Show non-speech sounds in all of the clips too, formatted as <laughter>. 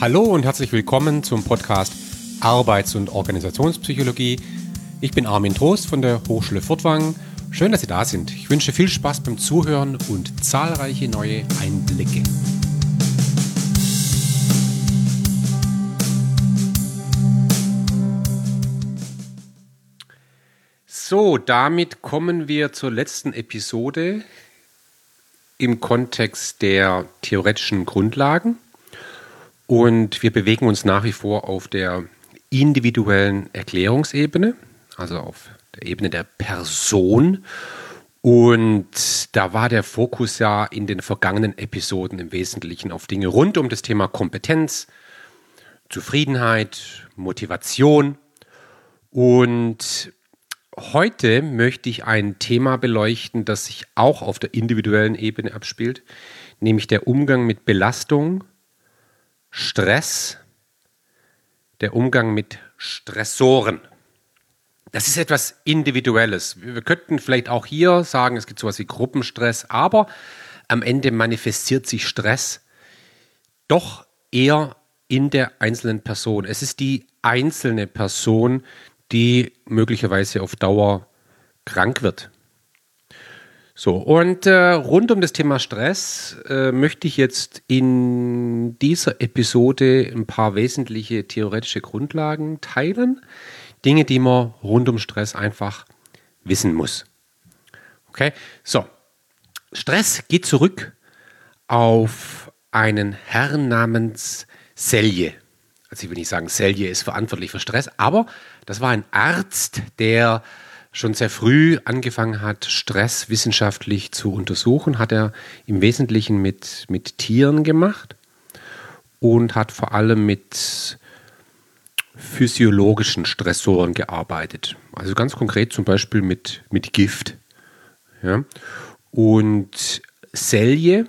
Hallo und herzlich willkommen zum Podcast Arbeits- und Organisationspsychologie. Ich bin Armin Trost von der Hochschule Furtwangen. Schön, dass Sie da sind. Ich wünsche viel Spaß beim Zuhören und zahlreiche neue Einblicke. So, damit kommen wir zur letzten Episode im Kontext der theoretischen Grundlagen. Und wir bewegen uns nach wie vor auf der individuellen Erklärungsebene, also auf der Ebene der Person. Und da war der Fokus ja in den vergangenen Episoden im Wesentlichen auf Dinge rund um das Thema Kompetenz, Zufriedenheit, Motivation. Und heute möchte ich ein Thema beleuchten, das sich auch auf der individuellen Ebene abspielt, nämlich der Umgang mit Belastung, Stress, der Umgang mit Stressoren. Das ist etwas Individuelles. Wir könnten vielleicht auch hier sagen, es gibt sowas wie Gruppenstress, aber am Ende manifestiert sich Stress doch eher in der einzelnen Person. Es ist die einzelne Person, die möglicherweise auf Dauer krank wird. So, und äh, rund um das Thema Stress äh, möchte ich jetzt in dieser Episode ein paar wesentliche theoretische Grundlagen teilen. Dinge, die man rund um Stress einfach wissen muss. Okay, so. Stress geht zurück auf einen Herrn namens Selye. Also ich will nicht sagen, Selye ist verantwortlich für Stress, aber das war ein Arzt, der schon sehr früh angefangen hat, Stress wissenschaftlich zu untersuchen, hat er im Wesentlichen mit, mit Tieren gemacht und hat vor allem mit physiologischen Stressoren gearbeitet. Also ganz konkret zum Beispiel mit, mit Gift. Ja. Und Selye,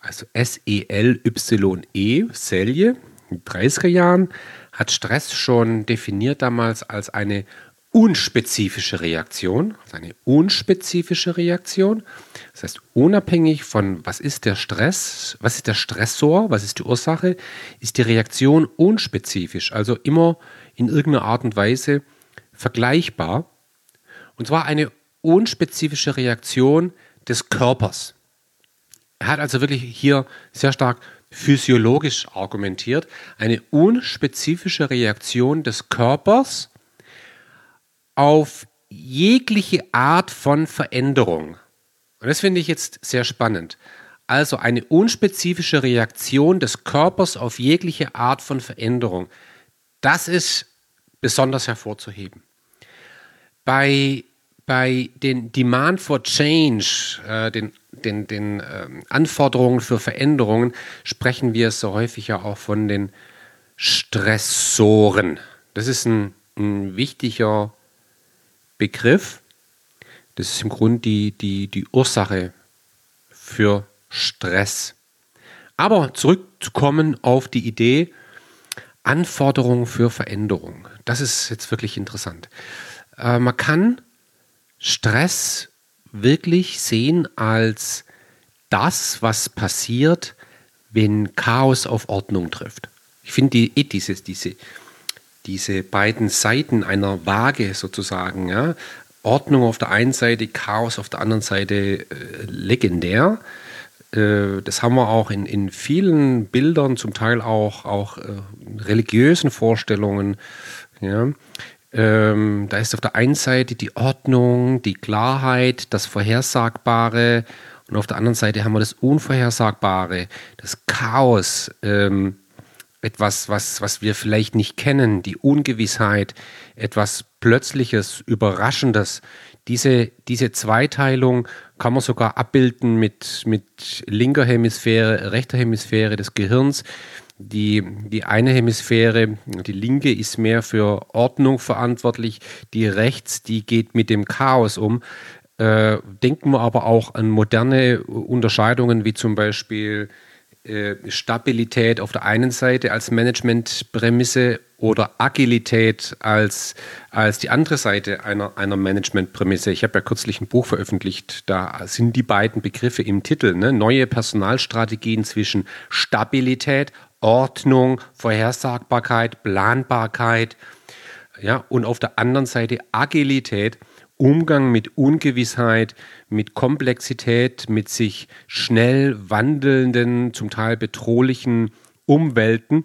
also S-E-L-Y-E, Selye, in den 30er Jahren, hat Stress schon definiert damals als eine unspezifische Reaktion, eine unspezifische Reaktion. Das heißt, unabhängig von was ist der Stress, was ist der Stressor, was ist die Ursache, ist die Reaktion unspezifisch, also immer in irgendeiner Art und Weise vergleichbar. Und zwar eine unspezifische Reaktion des Körpers. Er hat also wirklich hier sehr stark physiologisch argumentiert, eine unspezifische Reaktion des Körpers auf jegliche Art von Veränderung. Und das finde ich jetzt sehr spannend. Also eine unspezifische Reaktion des Körpers auf jegliche Art von Veränderung. Das ist besonders hervorzuheben. Bei, bei den Demand for Change, äh, den, den, den äh, Anforderungen für Veränderungen, sprechen wir so häufig ja auch von den Stressoren. Das ist ein, ein wichtiger Begriff. Das ist im Grunde die, die, die Ursache für Stress. Aber zurückzukommen auf die Idee, Anforderungen für Veränderung. Das ist jetzt wirklich interessant. Äh, man kann Stress wirklich sehen als das, was passiert, wenn Chaos auf Ordnung trifft. Ich finde die, eh dieses, diese, diese beiden Seiten einer Waage sozusagen, ja, Ordnung auf der einen Seite, Chaos auf der anderen Seite äh, legendär. Äh, das haben wir auch in, in vielen Bildern, zum Teil auch, auch äh, religiösen Vorstellungen. Ja. Ähm, da ist auf der einen Seite die Ordnung, die Klarheit, das Vorhersagbare und auf der anderen Seite haben wir das Unvorhersagbare, das Chaos. Ähm, etwas, was, was wir vielleicht nicht kennen, die Ungewissheit, etwas Plötzliches, Überraschendes. Diese, diese Zweiteilung kann man sogar abbilden mit, mit linker Hemisphäre, rechter Hemisphäre des Gehirns. Die, die eine Hemisphäre, die linke, ist mehr für Ordnung verantwortlich, die rechts, die geht mit dem Chaos um. Äh, denken wir aber auch an moderne Unterscheidungen, wie zum Beispiel äh, Stabilität auf der einen Seite als Managementprämisse oder Agilität als, als die andere Seite einer, einer Managementprämisse. Ich habe ja kürzlich ein Buch veröffentlicht, da sind die beiden Begriffe im Titel, ne? neue Personalstrategien zwischen Stabilität, Ordnung, Vorhersagbarkeit, Planbarkeit, ja, und auf der anderen Seite Agilität, Umgang mit Ungewissheit, mit Komplexität, mit sich schnell wandelnden, zum Teil bedrohlichen Umwelten.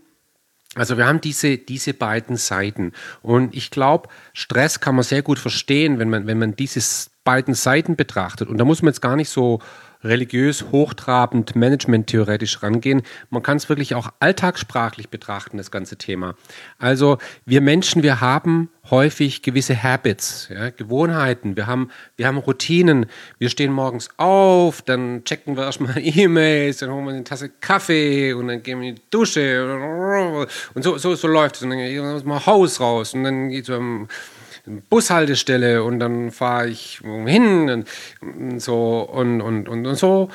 Also wir haben diese, diese beiden Seiten. Und ich glaube, Stress kann man sehr gut verstehen, wenn man, wenn man diese beiden Seiten betrachtet. Und da muss man jetzt gar nicht so religiös, hochtrabend, managementtheoretisch rangehen. Man kann es wirklich auch alltagssprachlich betrachten, das ganze Thema. Also wir Menschen, wir haben häufig gewisse Habits, ja, Gewohnheiten. Wir haben, wir haben Routinen. Wir stehen morgens auf, dann checken wir erstmal <laughs> E-Mails, dann holen wir eine Tasse Kaffee und dann gehen wir in die Dusche und so, so, so läuft es. Und dann gehen wir aus dem Haus raus und dann geht es um Bushaltestelle und dann fahre ich hin und so und, und, und, und so.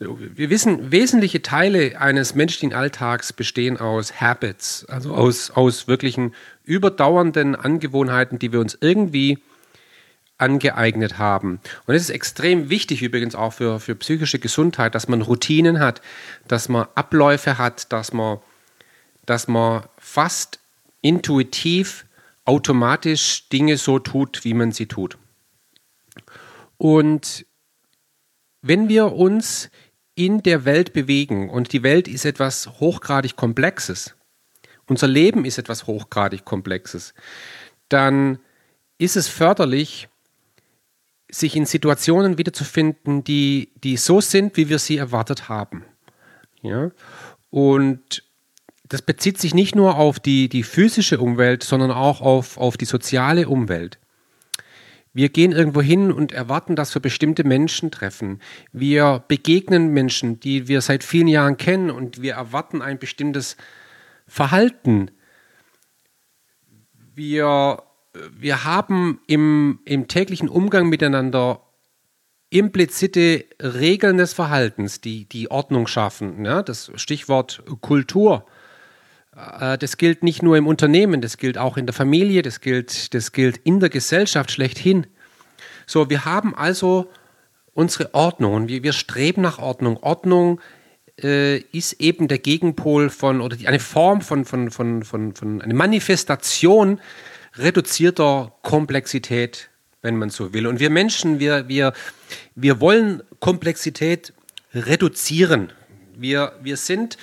Wir wissen, wesentliche Teile eines menschlichen Alltags bestehen aus Habits, also aus, aus wirklichen überdauernden Angewohnheiten, die wir uns irgendwie angeeignet haben. Und es ist extrem wichtig übrigens auch für, für psychische Gesundheit, dass man Routinen hat, dass man Abläufe hat, dass man, dass man fast intuitiv automatisch Dinge so tut, wie man sie tut. Und wenn wir uns in der Welt bewegen, und die Welt ist etwas hochgradig Komplexes, unser Leben ist etwas hochgradig Komplexes, dann ist es förderlich, sich in Situationen wiederzufinden, die, die so sind, wie wir sie erwartet haben. Ja? Und das bezieht sich nicht nur auf die, die physische Umwelt, sondern auch auf, auf die soziale Umwelt. Wir gehen irgendwo hin und erwarten, dass wir bestimmte Menschen treffen. Wir begegnen Menschen, die wir seit vielen Jahren kennen und wir erwarten ein bestimmtes Verhalten. Wir, wir haben im, im täglichen Umgang miteinander implizite Regeln des Verhaltens, die die Ordnung schaffen. Ja, das Stichwort Kultur das gilt nicht nur im Unternehmen, das gilt auch in der Familie, das gilt, das gilt in der Gesellschaft schlechthin. So, wir haben also unsere Ordnung wir, wir streben nach Ordnung. Ordnung äh, ist eben der Gegenpol von oder die, eine Form von, von, von, von, von eine Manifestation reduzierter Komplexität, wenn man so will. Und wir Menschen, wir, wir, wir wollen Komplexität reduzieren. Wir, wir sind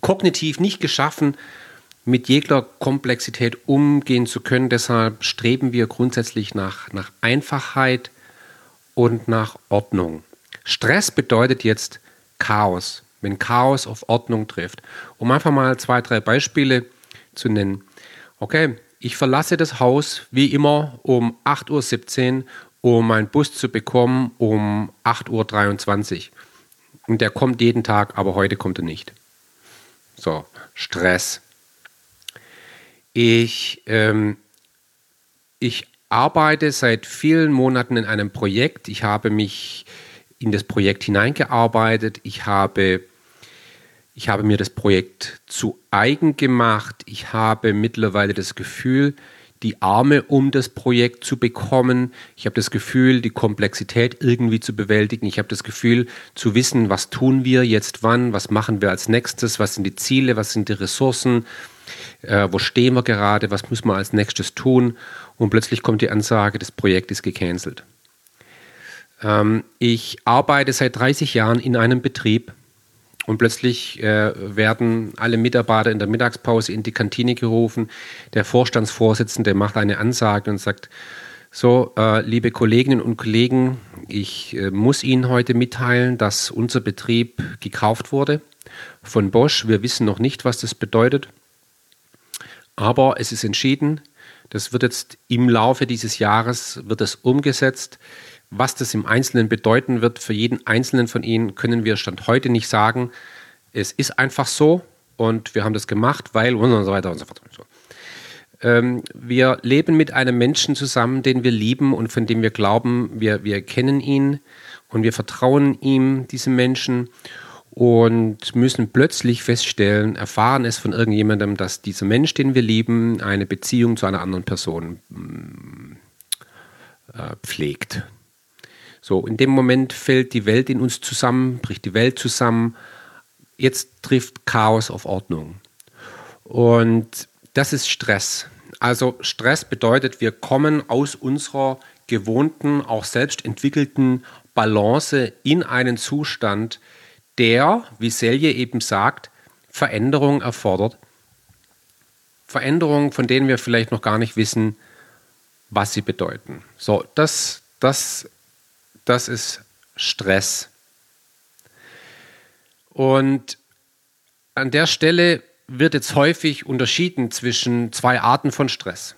kognitiv nicht geschaffen, mit jeglicher Komplexität umgehen zu können. Deshalb streben wir grundsätzlich nach, nach Einfachheit und nach Ordnung. Stress bedeutet jetzt Chaos, wenn Chaos auf Ordnung trifft. Um einfach mal zwei, drei Beispiele zu nennen. Okay, ich verlasse das Haus wie immer um 8.17 Uhr, um meinen Bus zu bekommen um 8.23 Uhr. Und der kommt jeden Tag, aber heute kommt er nicht. So, Stress. Ich, ähm, ich arbeite seit vielen Monaten in einem Projekt. Ich habe mich in das Projekt hineingearbeitet. Ich habe, ich habe mir das Projekt zu eigen gemacht. Ich habe mittlerweile das Gefühl, die Arme um das Projekt zu bekommen. Ich habe das Gefühl, die Komplexität irgendwie zu bewältigen. Ich habe das Gefühl, zu wissen, was tun wir jetzt wann, was machen wir als nächstes, was sind die Ziele, was sind die Ressourcen, äh, wo stehen wir gerade, was müssen wir als nächstes tun. Und plötzlich kommt die Ansage, das Projekt ist gecancelt. Ähm, ich arbeite seit 30 Jahren in einem Betrieb, und plötzlich äh, werden alle Mitarbeiter in der Mittagspause in die Kantine gerufen. Der Vorstandsvorsitzende macht eine Ansage und sagt, so, äh, liebe Kolleginnen und Kollegen, ich äh, muss Ihnen heute mitteilen, dass unser Betrieb gekauft wurde von Bosch. Wir wissen noch nicht, was das bedeutet, aber es ist entschieden. Das wird jetzt im Laufe dieses Jahres wird es umgesetzt. Was das im Einzelnen bedeuten wird für jeden Einzelnen von Ihnen, können wir Stand heute nicht sagen. Es ist einfach so und wir haben das gemacht, weil und so weiter und so fort. Ähm, wir leben mit einem Menschen zusammen, den wir lieben und von dem wir glauben, wir, wir kennen ihn und wir vertrauen ihm, diesem Menschen und müssen plötzlich feststellen, erfahren es von irgendjemandem, dass dieser Mensch, den wir lieben, eine Beziehung zu einer anderen Person mm, äh, pflegt. So, in dem Moment fällt die Welt in uns zusammen, bricht die Welt zusammen. Jetzt trifft Chaos auf Ordnung. Und das ist Stress. Also Stress bedeutet, wir kommen aus unserer gewohnten, auch selbst entwickelten Balance in einen Zustand, der, wie Selye eben sagt, Veränderungen erfordert. Veränderungen, von denen wir vielleicht noch gar nicht wissen, was sie bedeuten. So, das, das, das ist Stress. Und an der Stelle wird jetzt häufig unterschieden zwischen zwei Arten von Stress.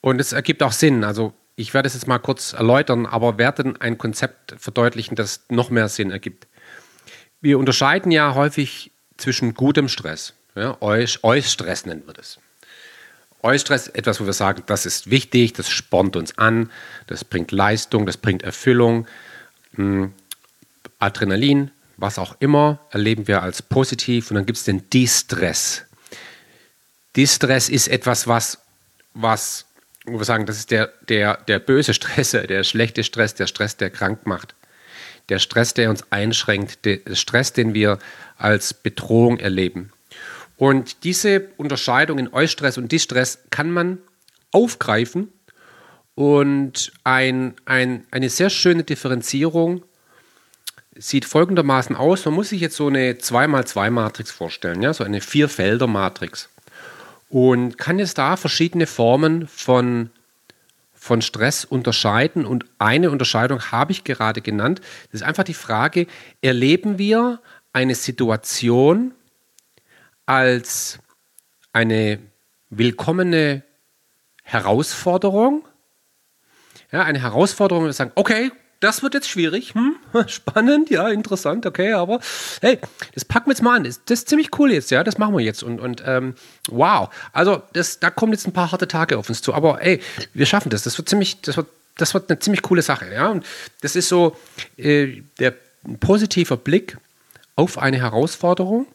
Und es ergibt auch Sinn. Also ich werde es jetzt mal kurz erläutern, aber werde ein Konzept verdeutlichen, das noch mehr Sinn ergibt. Wir unterscheiden ja häufig zwischen gutem Stress. Ja, Eustress nennen wir das. Eustress, etwas, wo wir sagen, das ist wichtig, das spornt uns an, das bringt Leistung, das bringt Erfüllung. Hm, Adrenalin, was auch immer, erleben wir als positiv. Und dann gibt es den Distress. Distress ist etwas, was, was wo wir sagen, das ist der, der, der böse Stress, der schlechte Stress, der Stress, der krank macht. Der Stress, der uns einschränkt, der Stress, den wir als Bedrohung erleben. Und diese Unterscheidung in Eustress und Distress kann man aufgreifen und ein, ein, eine sehr schöne Differenzierung sieht folgendermaßen aus. Man muss sich jetzt so eine 2x2-Matrix vorstellen, ja, so eine Vierfelder-Matrix. Und kann jetzt da verschiedene Formen von, von Stress unterscheiden. Und eine Unterscheidung habe ich gerade genannt. Das ist einfach die Frage, erleben wir eine Situation als eine willkommene Herausforderung? Ja, eine Herausforderung, wir sagen, okay, das wird jetzt schwierig. Hm? <laughs> Spannend, ja, interessant, okay, aber hey, das packen wir jetzt mal an. Das, das ist ziemlich cool jetzt, ja, das machen wir jetzt. Und, und ähm, wow, also das, da kommen jetzt ein paar harte Tage auf uns zu. Aber ey, wir schaffen das. Das wird ziemlich, das wird, das wird eine ziemlich coole Sache, ja. Und das ist so äh, der positiver Blick auf eine Herausforderung,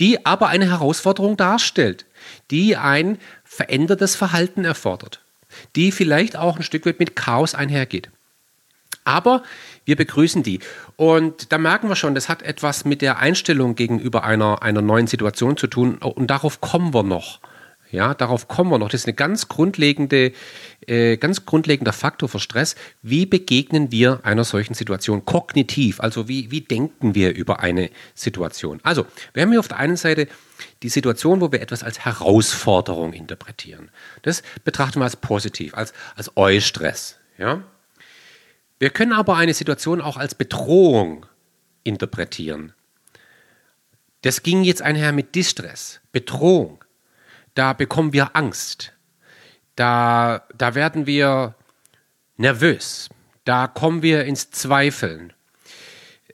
die aber eine Herausforderung darstellt, die ein verändertes Verhalten erfordert, die vielleicht auch ein Stück weit mit Chaos einhergeht. Aber wir begrüßen die. Und da merken wir schon, das hat etwas mit der Einstellung gegenüber einer, einer neuen Situation zu tun. Und darauf kommen wir noch. Ja, darauf kommen wir noch. Das ist ein ganz grundlegende, äh, ganz grundlegender Faktor für Stress. Wie begegnen wir einer solchen Situation kognitiv? Also wie, wie denken wir über eine Situation? Also, wir haben hier auf der einen Seite die Situation, wo wir etwas als Herausforderung interpretieren. Das betrachten wir als positiv, als, als Eustress. Ja? Wir können aber eine Situation auch als Bedrohung interpretieren. Das ging jetzt einher mit Distress, Bedrohung. Da bekommen wir Angst. Da, da werden wir nervös. Da kommen wir ins Zweifeln.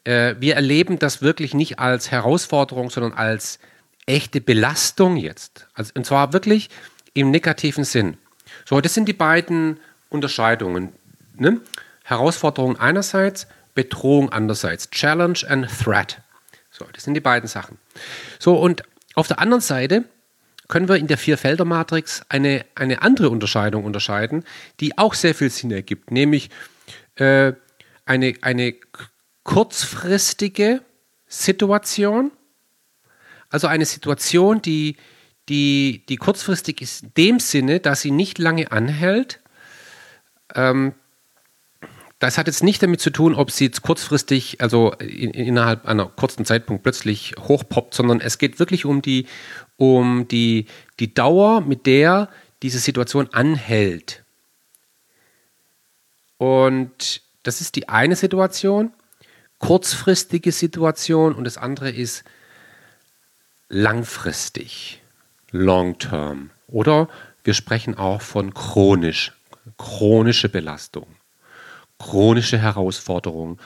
Äh, wir erleben das wirklich nicht als Herausforderung, sondern als echte Belastung jetzt. Also, und zwar wirklich im negativen Sinn. So, das sind die beiden Unterscheidungen. Ne? Herausforderung einerseits, Bedrohung andererseits. Challenge and Threat. So, das sind die beiden Sachen. So, und auf der anderen Seite können wir in der Vierfelder-Matrix eine, eine andere Unterscheidung unterscheiden, die auch sehr viel Sinn ergibt, nämlich äh, eine, eine kurzfristige Situation, also eine Situation, die, die, die kurzfristig ist in dem Sinne, dass sie nicht lange anhält, ähm, das hat jetzt nicht damit zu tun, ob sie jetzt kurzfristig, also in, innerhalb einer kurzen Zeitpunkt plötzlich hochpoppt, sondern es geht wirklich um die, um die, die Dauer, mit der diese Situation anhält. Und das ist die eine Situation, kurzfristige Situation, und das andere ist langfristig, long term. Oder wir sprechen auch von chronisch, chronische Belastung chronische Herausforderung,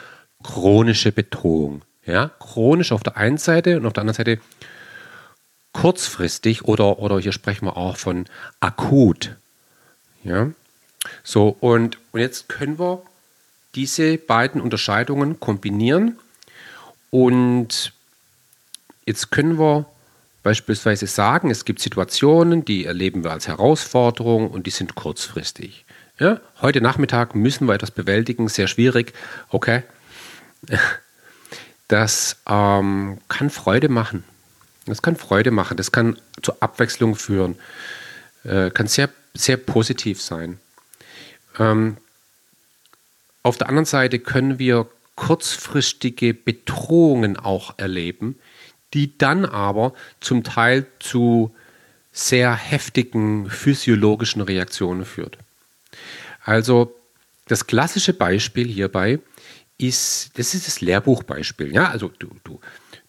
chronische Bedrohung. Ja, chronisch auf der einen Seite und auf der anderen Seite kurzfristig oder, oder hier sprechen wir auch von akut. Ja, so und, und jetzt können wir diese beiden Unterscheidungen kombinieren und jetzt können wir beispielsweise sagen, es gibt Situationen, die erleben wir als Herausforderung und die sind kurzfristig. Ja, heute Nachmittag müssen wir etwas bewältigen, sehr schwierig. Okay. <laughs> Das ähm, kann Freude machen. Das kann Freude machen, das kann zur Abwechslung führen, äh, kann sehr, sehr positiv sein. Ähm, auf der anderen Seite können wir kurzfristige Bedrohungen auch erleben, die dann aber zum Teil zu sehr heftigen physiologischen Reaktionen führt. Also das klassische Beispiel hierbei ist, das ist das Lehrbuchbeispiel. Ja, also du, du,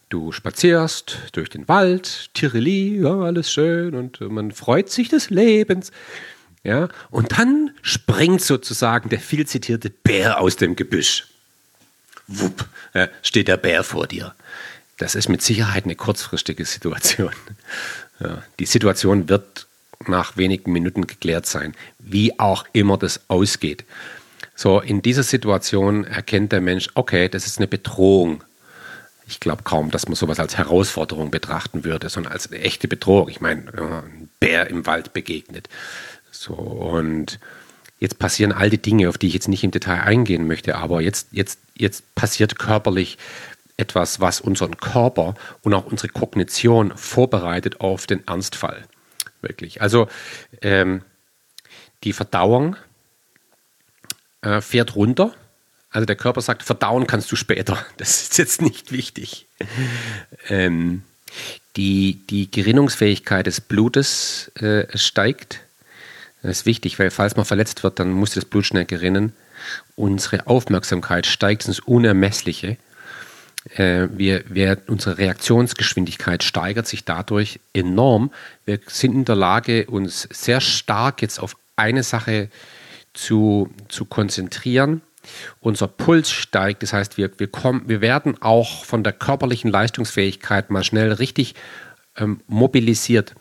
du spazierst durch den Wald, Tirili, ja, alles schön und man freut sich des Lebens. Ja, und dann springt sozusagen der viel zitierte Bär aus dem Gebüsch. Wupp, ja, steht der Bär vor dir. Das ist mit Sicherheit eine kurzfristige Situation. <laughs> Ja, die Situation wird nach wenigen Minuten geklärt sein, wie auch immer das ausgeht. So, in dieser Situation erkennt der Mensch, okay, das ist eine Bedrohung. Ich glaube kaum, dass man sowas als Herausforderung betrachten würde, sondern als eine echte Bedrohung. Ich meine, ein Bär im Wald begegnet. So, und jetzt passieren all die Dinge, auf die ich jetzt nicht im Detail eingehen möchte, aber jetzt, jetzt, jetzt passiert körperlich etwas, was unseren Körper und auch unsere Kognition vorbereitet auf den Ernstfall. Wirklich. Also ähm, die Verdauung äh, fährt runter. Also der Körper sagt, verdauen kannst du später. Das ist jetzt nicht wichtig. Ähm, die, die Gerinnungsfähigkeit des Blutes äh, steigt. Das ist wichtig, weil falls man verletzt wird, dann muss das Blut schnell gerinnen. Unsere Aufmerksamkeit steigt ins Unermessliche. Äh, wir, wir, unsere Reaktionsgeschwindigkeit steigert sich dadurch enorm. Wir sind in der Lage, uns sehr stark jetzt auf eine Sache zu, zu konzentrieren. Unser Puls steigt, das heißt, wir, wir, kommen, wir werden auch von der körperlichen Leistungsfähigkeit mal schnell richtig ähm, mobilisiert.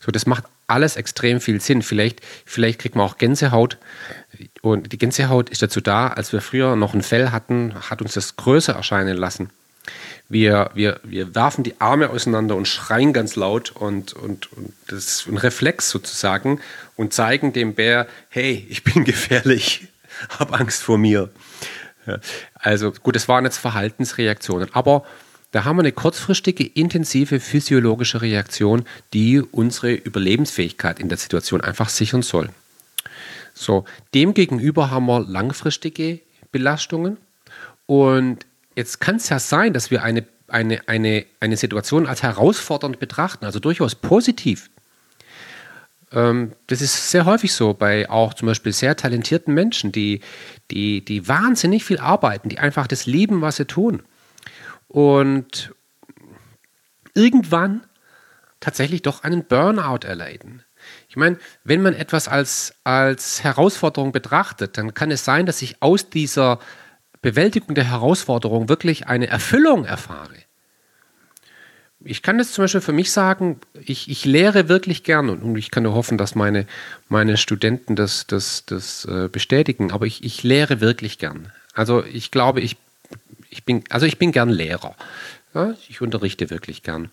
So, das macht alles extrem viel Sinn. Vielleicht, vielleicht kriegt man auch Gänsehaut. Und die Gänsehaut ist dazu da, als wir früher noch ein Fell hatten, hat uns das größer erscheinen lassen. Wir, wir, wir werfen die Arme auseinander und schreien ganz laut und, und, und das ist ein Reflex sozusagen und zeigen dem Bär, hey, ich bin gefährlich, <laughs> hab Angst vor mir. Ja, also gut, das waren jetzt Verhaltensreaktionen, aber da haben wir eine kurzfristige, intensive physiologische Reaktion, die unsere Überlebensfähigkeit in der Situation einfach sichern soll. So, demgegenüber haben wir langfristige Belastungen und Jetzt kann es ja sein, dass wir eine, eine, eine, eine Situation als herausfordernd betrachten, also durchaus positiv. Ähm, das ist sehr häufig so bei auch zum Beispiel sehr talentierten Menschen, die, die, die wahnsinnig viel arbeiten, die einfach das lieben, was sie tun. Und irgendwann tatsächlich doch einen Burnout erleiden. Ich meine, wenn man etwas als, als Herausforderung betrachtet, dann kann es sein, dass sich aus dieser Bewältigung der Herausforderung wirklich eine Erfüllung erfahre. Ich kann das zum Beispiel für mich sagen, ich, ich lehre wirklich gern und ich kann nur hoffen, dass meine, meine Studenten das, das, das äh, bestätigen, aber ich, ich lehre wirklich gern. Also ich glaube, ich, ich, bin, also ich bin gern Lehrer. Ja, ich unterrichte wirklich gern.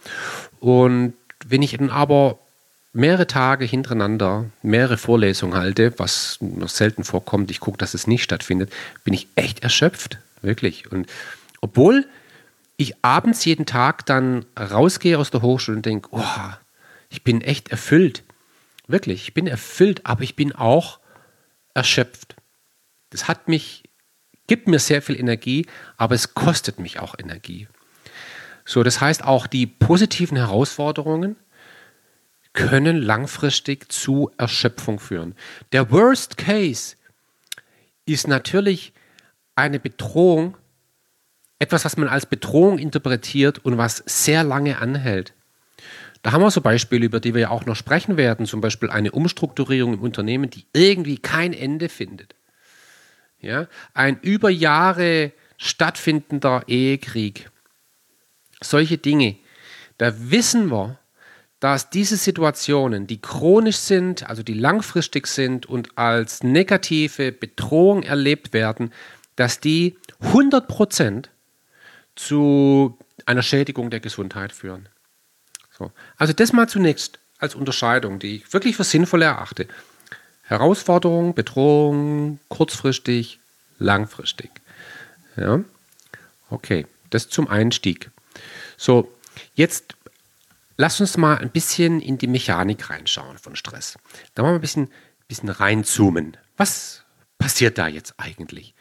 Und wenn ich dann aber mehrere Tage hintereinander mehrere Vorlesungen halte, was noch selten vorkommt, ich gucke, dass es nicht stattfindet, bin ich echt erschöpft, wirklich. Und obwohl ich abends jeden Tag dann rausgehe aus der Hochschule und denke, oh, ich bin echt erfüllt. Wirklich, ich bin erfüllt, aber ich bin auch erschöpft. Das hat mich, gibt mir sehr viel Energie, aber es kostet mich auch Energie. So, das heißt auch die positiven Herausforderungen, können langfristig zu Erschöpfung führen. Der Worst Case ist natürlich eine Bedrohung, etwas, was man als Bedrohung interpretiert und was sehr lange anhält. Da haben wir so Beispiele, über die wir ja auch noch sprechen werden, zum Beispiel eine Umstrukturierung im Unternehmen, die irgendwie kein Ende findet. Ja? Ein über Jahre stattfindender Ehekrieg. Solche Dinge. Da wissen wir, dass diese Situationen, die chronisch sind, also die langfristig sind und als negative Bedrohung erlebt werden, dass die 100% zu einer Schädigung der Gesundheit führen. So. Also das mal zunächst als Unterscheidung, die ich wirklich für sinnvoll erachte. Herausforderung, Bedrohung, kurzfristig, langfristig. Ja? Okay, das zum Einstieg. So, jetzt lass uns mal ein bisschen in die Mechanik reinschauen von Stress. Da mal ein bisschen, bisschen reinzoomen. Was passiert da jetzt eigentlich?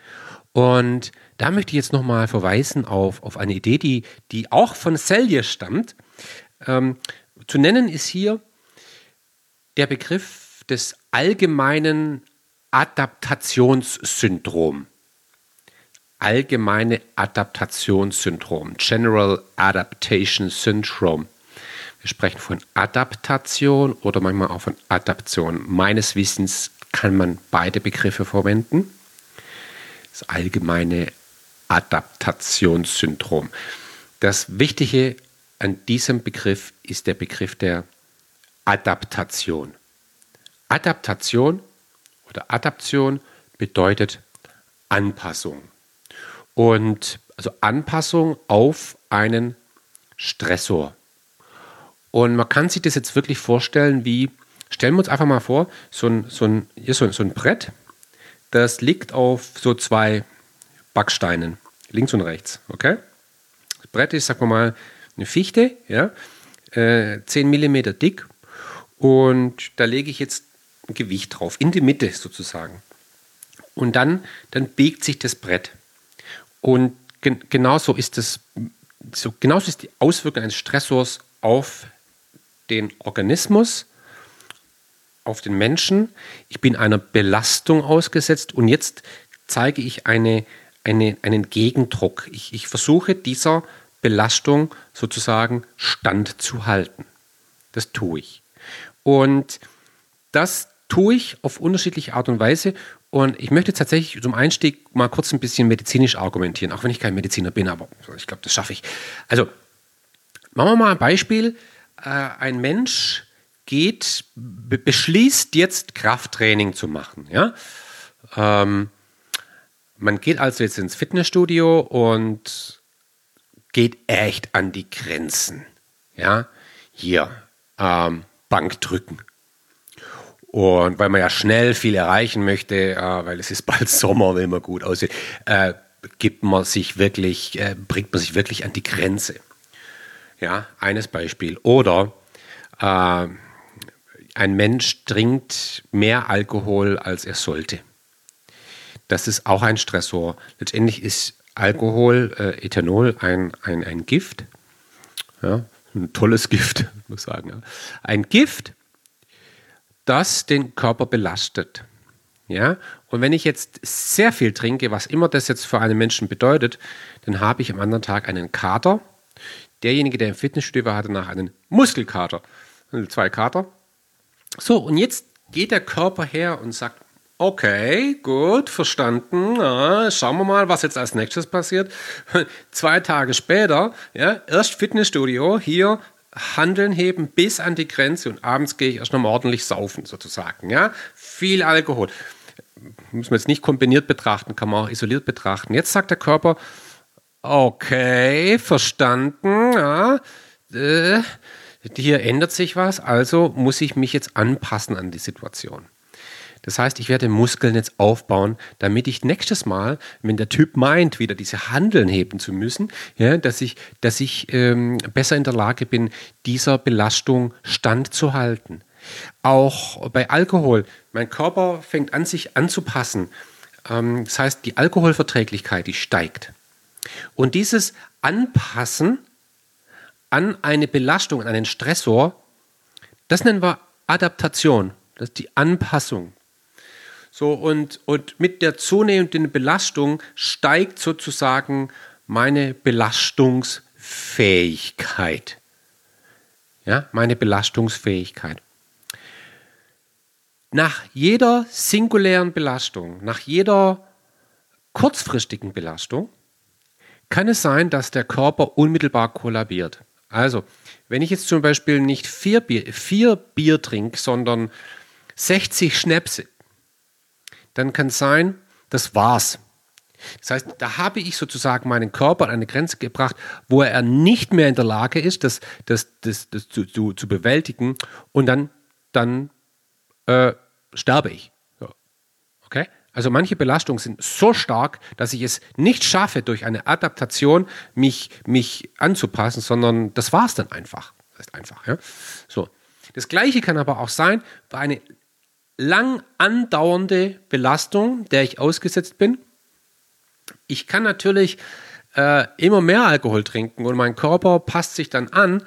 Und da möchte ich jetzt nochmal verweisen auf, auf eine Idee, die, die auch von Selye stammt. Ähm, zu nennen ist hier der Begriff des allgemeinen Adaptationssyndrom. Allgemeine Adaptationssyndrom, General Adaptation Syndrome. Wir sprechen von Adaptation oder manchmal auch von Adaption. Meines Wissens kann man beide Begriffe verwenden. Das allgemeine Adaptationssyndrom. Das Wichtige an diesem Begriff ist der Begriff der Adaptation. Adaptation oder Adaption bedeutet Anpassung. Und also Anpassung auf einen Stressor. Und man kann sich das jetzt wirklich vorstellen, wie, stellen wir uns einfach mal vor, so ein, so ein, hier so, so ein Brett, das liegt auf so zwei Backsteinen, links und rechts, okay? Das Brett ist, sagen wir mal, eine Fichte, ja, äh, 10 mm dick und da lege ich jetzt ein Gewicht drauf, in die Mitte sozusagen. Und dann, dann biegt sich das Brett. Und gen genauso ist das, so, genauso ist die Auswirkung eines Stressors auf den Organismus, auf den Menschen. Ich bin einer Belastung ausgesetzt und jetzt zeige ich eine, eine, einen Gegendruck. Ich, ich versuche dieser Belastung sozusagen standzuhalten. Das tue ich. Und das tue ich auf unterschiedliche Art und Weise. Und ich möchte tatsächlich zum Einstieg mal kurz ein bisschen medizinisch argumentieren, auch wenn ich kein Mediziner bin, aber ich glaube, das schaffe ich. Also, machen wir mal ein Beispiel. Äh, ein Mensch geht, beschließt jetzt Krafttraining zu machen. Ja? Ähm, man geht also jetzt ins Fitnessstudio und geht echt an die Grenzen. Ja, hier ähm, Bank drücken. Und weil man ja schnell viel erreichen möchte, äh, weil es ist bald <laughs> Sommer, wenn man gut aussieht, äh, gibt man sich wirklich, äh, bringt man sich wirklich an die Grenze. Ja, eines Beispiel. Oder äh, ein Mensch trinkt mehr Alkohol, als er sollte. Das ist auch ein Stressor. Letztendlich ist Alkohol, äh, Ethanol, ein, ein, ein Gift. Ja, ein tolles <laughs> Gift, muss ich sagen. Ja. Ein Gift, das den Körper belastet. Ja? Und wenn ich jetzt sehr viel trinke, was immer das jetzt für einen Menschen bedeutet, dann habe ich am anderen Tag einen Kater. Derjenige, der im Fitnessstudio war, hatte danach einen Muskelkater. Zwei Kater. So, und jetzt geht der Körper her und sagt, Okay, gut, verstanden. Ja, schauen wir mal, was jetzt als nächstes passiert. <laughs> Zwei Tage später, ja, erst Fitnessstudio, hier Handeln heben bis an die Grenze und abends gehe ich erst noch ordentlich saufen, sozusagen. Ja? Viel Alkohol. Muss man jetzt nicht kombiniert betrachten, kann man auch isoliert betrachten. Jetzt sagt der Körper, okay, verstanden, ja, äh, hier ändert sich was, also muss ich mich jetzt anpassen an die Situation. Das heißt, ich werde Muskeln jetzt aufbauen, damit ich nächstes Mal, wenn der Typ meint, wieder diese Handeln heben zu müssen, ja, dass ich, dass ich ähm, besser in der Lage bin, dieser Belastung standzuhalten. Auch bei Alkohol, mein Körper fängt an, sich anzupassen. Ähm, das heißt, die Alkoholverträglichkeit, die steigt. Und dieses Anpassen an eine Belastung, an einen Stressor, das nennen wir Adaptation. Das ist die Anpassung. So, und, und mit der zunehmenden Belastung steigt sozusagen meine Belastungsfähigkeit. Ja, meine Belastungsfähigkeit. Nach jeder singulären Belastung, nach jeder kurzfristigen Belastung, kann es sein, dass der Körper unmittelbar kollabiert. Also, wenn ich jetzt zum Beispiel nicht vier Bier, vier Bier trinke, sondern 60 Schnäpse, dann kann es sein, das war's. Das heißt, da habe ich sozusagen meinen Körper an eine Grenze gebracht, wo er nicht mehr in der Lage ist, das, das, das, das zu, zu, zu bewältigen und dann, dann äh, sterbe ich. So. Okay? Also manche Belastungen sind so stark, dass ich es nicht schaffe, durch eine Adaptation mich, mich anzupassen, sondern das war es dann einfach. Das heißt, einfach. Ja? So. Das gleiche kann aber auch sein bei einer lang andauernde Belastung, der ich ausgesetzt bin. Ich kann natürlich äh, immer mehr Alkohol trinken und mein Körper passt sich dann an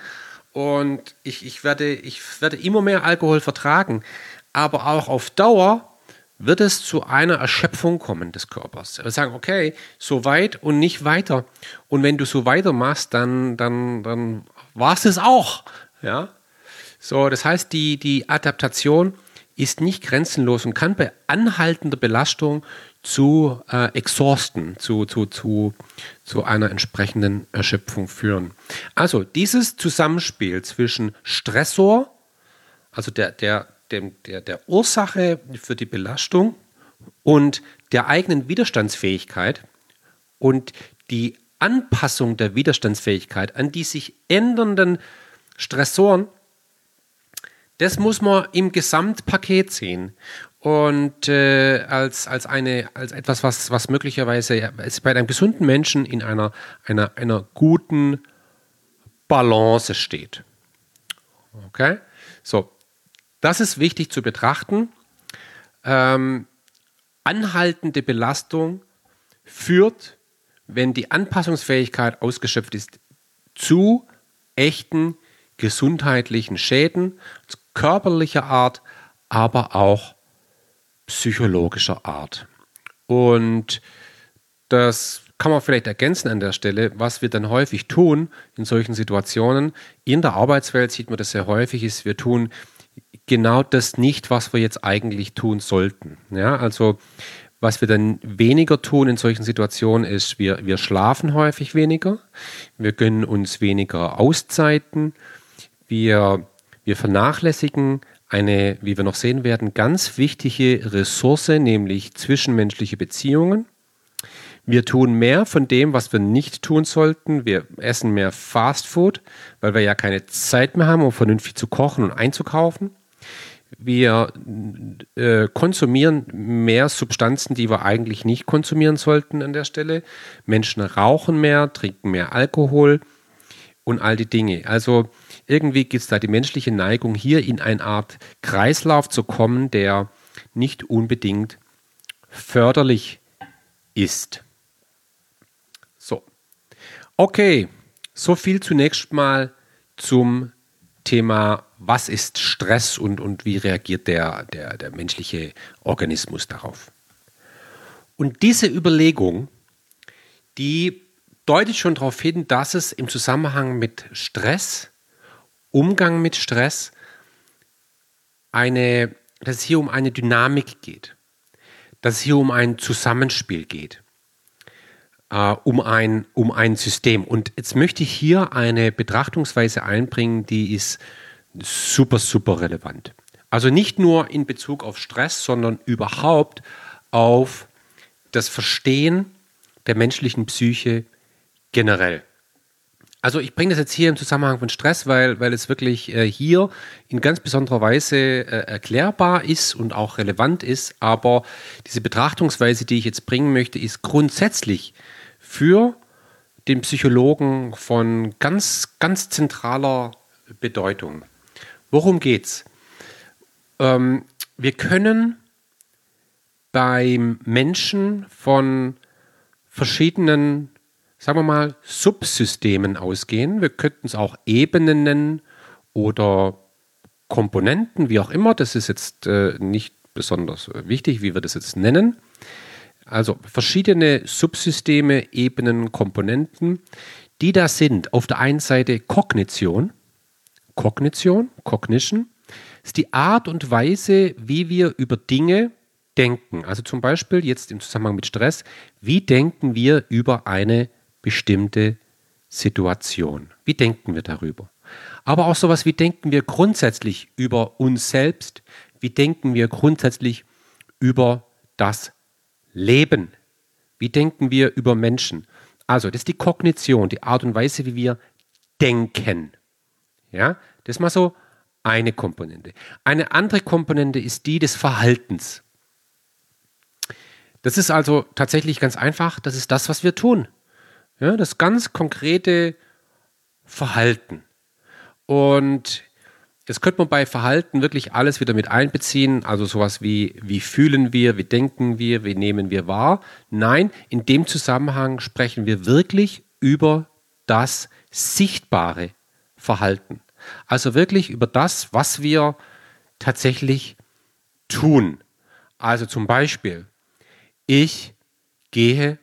und ich, ich, werde, ich werde immer mehr Alkohol vertragen. Aber auch auf Dauer wird es zu einer Erschöpfung kommen des Körpers. Wir sagen, okay, so weit und nicht weiter. Und wenn du so weitermachst, dann, dann, dann war es es auch. Ja? So, das heißt, die, die Adaptation ist nicht grenzenlos und kann bei anhaltender Belastung zu äh, Exhausten, zu, zu, zu, zu einer entsprechenden Erschöpfung führen. Also dieses Zusammenspiel zwischen Stressor, also der, der, der, der, der Ursache für die Belastung und der eigenen Widerstandsfähigkeit und die Anpassung der Widerstandsfähigkeit an die sich ändernden Stressoren das muss man im Gesamtpaket sehen und äh, als, als, eine, als etwas, was, was möglicherweise bei einem gesunden Menschen in einer, einer, einer guten Balance steht. Okay? So, das ist wichtig zu betrachten. Ähm, anhaltende Belastung führt, wenn die Anpassungsfähigkeit ausgeschöpft ist, zu echten gesundheitlichen Schäden, körperlicher Art, aber auch psychologischer Art. Und das kann man vielleicht ergänzen an der Stelle, was wir dann häufig tun in solchen Situationen. In der Arbeitswelt sieht man das sehr häufig, ist, wir tun genau das nicht, was wir jetzt eigentlich tun sollten. Ja, also was wir dann weniger tun in solchen Situationen ist, wir, wir schlafen häufig weniger, wir gönnen uns weniger Auszeiten, wir wir vernachlässigen eine, wie wir noch sehen werden, ganz wichtige Ressource, nämlich zwischenmenschliche Beziehungen. Wir tun mehr von dem, was wir nicht tun sollten. Wir essen mehr Fast Food, weil wir ja keine Zeit mehr haben, um vernünftig zu kochen und einzukaufen. Wir äh, konsumieren mehr Substanzen, die wir eigentlich nicht konsumieren sollten an der Stelle. Menschen rauchen mehr, trinken mehr Alkohol und all die Dinge. Also irgendwie gibt es da die menschliche Neigung, hier in eine Art Kreislauf zu kommen, der nicht unbedingt förderlich ist. So. Okay, so viel zunächst mal zum Thema, was ist Stress und, und wie reagiert der, der, der menschliche Organismus darauf. Und diese Überlegung, die deutet schon darauf hin, dass es im Zusammenhang mit Stress Umgang mit Stress eine, dass es hier um eine Dynamik geht, dass es hier um ein Zusammenspiel geht, äh, um, ein, um ein System. Und jetzt möchte ich hier eine Betrachtungsweise einbringen, die ist super, super relevant. Also nicht nur in Bezug auf Stress, sondern überhaupt auf das Verstehen der menschlichen Psyche generell. Also ich bringe das jetzt hier im Zusammenhang von Stress, weil, weil es wirklich äh, hier in ganz besonderer Weise äh, erklärbar ist und auch relevant ist. Aber diese Betrachtungsweise, die ich jetzt bringen möchte, ist grundsätzlich für den Psychologen von ganz, ganz zentraler Bedeutung. Worum geht's? Ähm, wir können beim Menschen von verschiedenen sagen wir mal, Subsystemen ausgehen. Wir könnten es auch Ebenen nennen oder Komponenten, wie auch immer. Das ist jetzt äh, nicht besonders wichtig, wie wir das jetzt nennen. Also verschiedene Subsysteme, Ebenen, Komponenten, die da sind. Auf der einen Seite Kognition. Kognition, Cognition, ist die Art und Weise, wie wir über Dinge denken. Also zum Beispiel jetzt im Zusammenhang mit Stress, wie denken wir über eine bestimmte Situation. Wie denken wir darüber? Aber auch sowas, wie denken wir grundsätzlich über uns selbst? Wie denken wir grundsätzlich über das Leben? Wie denken wir über Menschen? Also, das ist die Kognition, die Art und Weise, wie wir denken. Ja, das ist mal so eine Komponente. Eine andere Komponente ist die des Verhaltens. Das ist also tatsächlich ganz einfach, das ist das, was wir tun. Ja, das ganz konkrete Verhalten. Und Jetzt könnte man bei Verhalten wirklich alles wieder mit einbeziehen, also sowas wie, wie fühlen wir, wie denken wir, wie nehmen wir wahr. Nein, in dem Zusammenhang sprechen wir wirklich über das sichtbare Verhalten. Also wirklich über das, was wir tatsächlich tun. Also zum Beispiel, ich gehe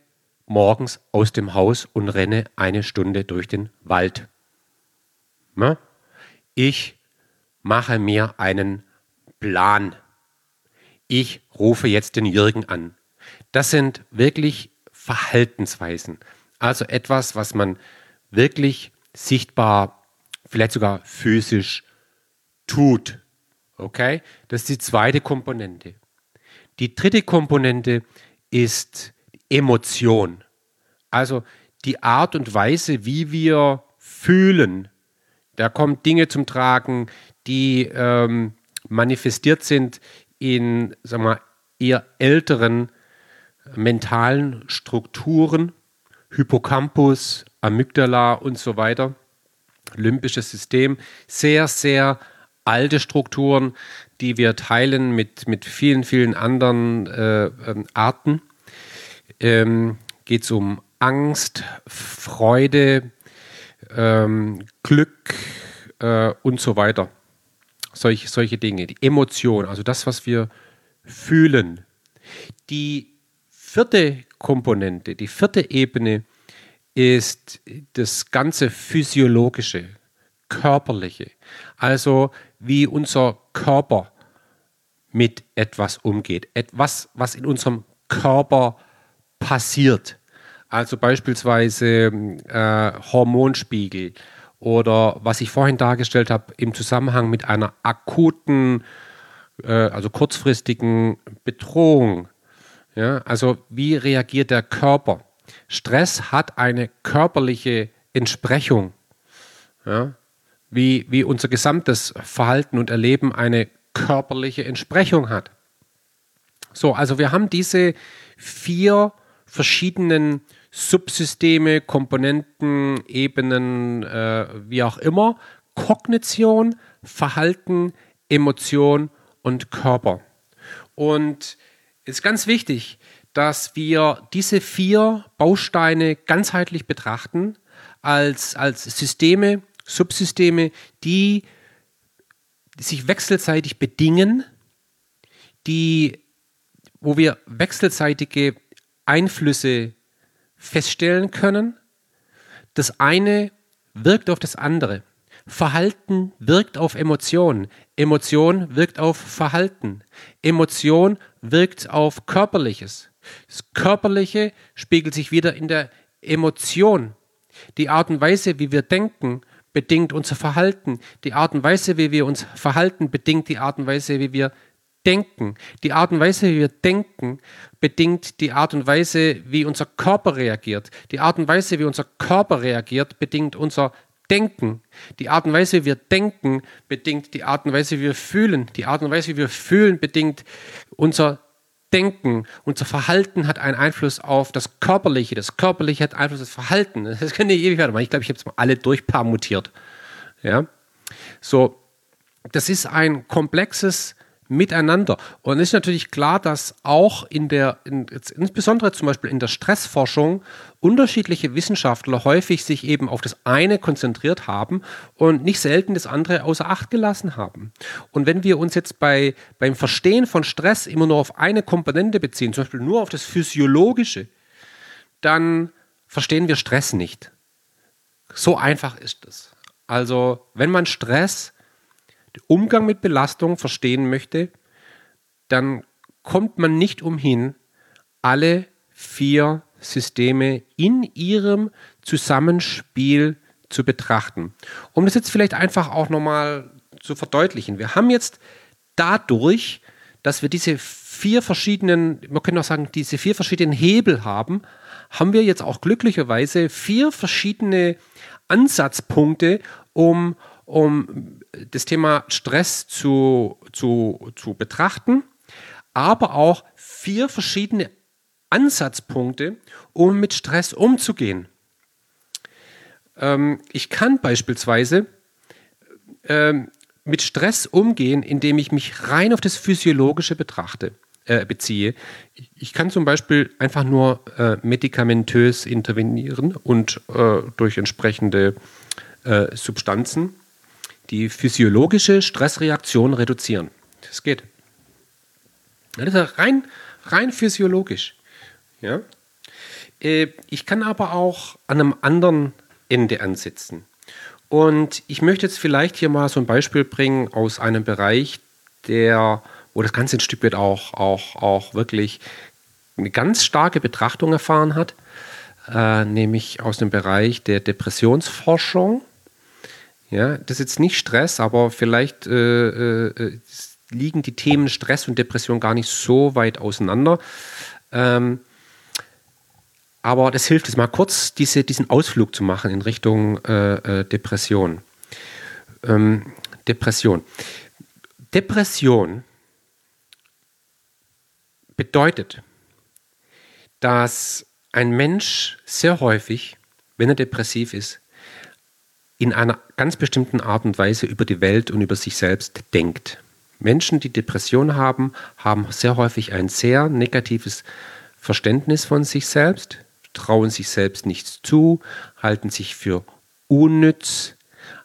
morgens aus dem Haus und renne eine Stunde durch den Wald. Ich mache mir einen Plan. Ich rufe jetzt den Jürgen an. Das sind wirklich Verhaltensweisen. Also etwas, was man wirklich sichtbar, vielleicht sogar physisch tut. Okay? Das ist die zweite Komponente. Die dritte Komponente ist Emotion. Also die Art und Weise, wie wir fühlen. Da kommen Dinge zum Tragen, die ähm, manifestiert sind in sagen wir, eher älteren mentalen Strukturen, Hippocampus, Amygdala und so weiter, limbisches System, sehr, sehr alte Strukturen, die wir teilen mit, mit vielen, vielen anderen äh, ähm, Arten. Ähm, Geht es um Angst, Freude, ähm, Glück äh, und so weiter solche, solche Dinge, die Emotion, also das, was wir fühlen. Die vierte Komponente, die vierte Ebene ist das ganze physiologische, körperliche, also wie unser Körper mit etwas umgeht, etwas, was in unserem Körper passiert. Also beispielsweise äh, Hormonspiegel, oder was ich vorhin dargestellt habe im Zusammenhang mit einer akuten, äh, also kurzfristigen Bedrohung. Ja, also wie reagiert der Körper? Stress hat eine körperliche Entsprechung, ja, wie, wie unser gesamtes Verhalten und Erleben eine körperliche Entsprechung hat. So, also wir haben diese vier verschiedenen Subsysteme, Komponenten, Ebenen, äh, wie auch immer, Kognition, Verhalten, Emotion und Körper. Und es ist ganz wichtig, dass wir diese vier Bausteine ganzheitlich betrachten als, als Systeme, Subsysteme, die sich wechselseitig bedingen, die, wo wir wechselseitige Einflüsse feststellen können, das eine wirkt auf das andere. Verhalten wirkt auf Emotion. Emotion wirkt auf Verhalten. Emotion wirkt auf Körperliches. Das Körperliche spiegelt sich wieder in der Emotion. Die Art und Weise, wie wir denken, bedingt unser Verhalten. Die Art und Weise, wie wir uns verhalten, bedingt die Art und Weise, wie wir denken. Die Art und Weise, wie wir denken, bedingt die Art und Weise, wie unser Körper reagiert. Die Art und Weise, wie unser Körper reagiert, bedingt unser Denken. Die Art und Weise, wie wir denken, bedingt die Art und Weise, wie wir fühlen. Die Art und Weise, wie wir fühlen, bedingt unser Denken. Unser Verhalten hat einen Einfluss auf das Körperliche. Das Körperliche hat Einfluss auf das Verhalten. Das können ich ewig weitermachen. Ich glaube, ich habe es mal alle durchparmutiert. Ja? So, das ist ein komplexes miteinander. Und es ist natürlich klar, dass auch in der, in, insbesondere zum Beispiel in der Stressforschung, unterschiedliche Wissenschaftler häufig sich eben auf das eine konzentriert haben und nicht selten das andere außer Acht gelassen haben. Und wenn wir uns jetzt bei, beim Verstehen von Stress immer nur auf eine Komponente beziehen, zum Beispiel nur auf das Physiologische, dann verstehen wir Stress nicht. So einfach ist es. Also, wenn man Stress Umgang mit Belastung verstehen möchte, dann kommt man nicht umhin, alle vier Systeme in ihrem Zusammenspiel zu betrachten. Um das jetzt vielleicht einfach auch nochmal zu verdeutlichen. Wir haben jetzt dadurch, dass wir diese vier verschiedenen, man könnte auch sagen, diese vier verschiedenen Hebel haben, haben wir jetzt auch glücklicherweise vier verschiedene Ansatzpunkte, um um das Thema Stress zu, zu, zu betrachten, aber auch vier verschiedene Ansatzpunkte, um mit Stress umzugehen. Ähm, ich kann beispielsweise ähm, mit Stress umgehen, indem ich mich rein auf das Physiologische betrachte, äh, beziehe. Ich kann zum Beispiel einfach nur äh, medikamentös intervenieren und äh, durch entsprechende äh, Substanzen die physiologische Stressreaktion reduzieren. Das geht. Das ist rein, rein physiologisch. Ja? Äh, ich kann aber auch an einem anderen Ende ansetzen. Und ich möchte jetzt vielleicht hier mal so ein Beispiel bringen aus einem Bereich, der, wo das Ganze ein Stück weit auch, auch, auch wirklich eine ganz starke Betrachtung erfahren hat, äh, nämlich aus dem Bereich der Depressionsforschung. Ja, das ist jetzt nicht Stress, aber vielleicht äh, äh, liegen die Themen Stress und Depression gar nicht so weit auseinander. Ähm, aber das hilft es mal kurz, diese, diesen Ausflug zu machen in Richtung äh, äh, Depression. Ähm, Depression. Depression bedeutet, dass ein Mensch sehr häufig, wenn er depressiv ist, in einer ganz bestimmten Art und Weise über die Welt und über sich selbst denkt. Menschen, die Depression haben, haben sehr häufig ein sehr negatives Verständnis von sich selbst, trauen sich selbst nichts zu, halten sich für unnütz,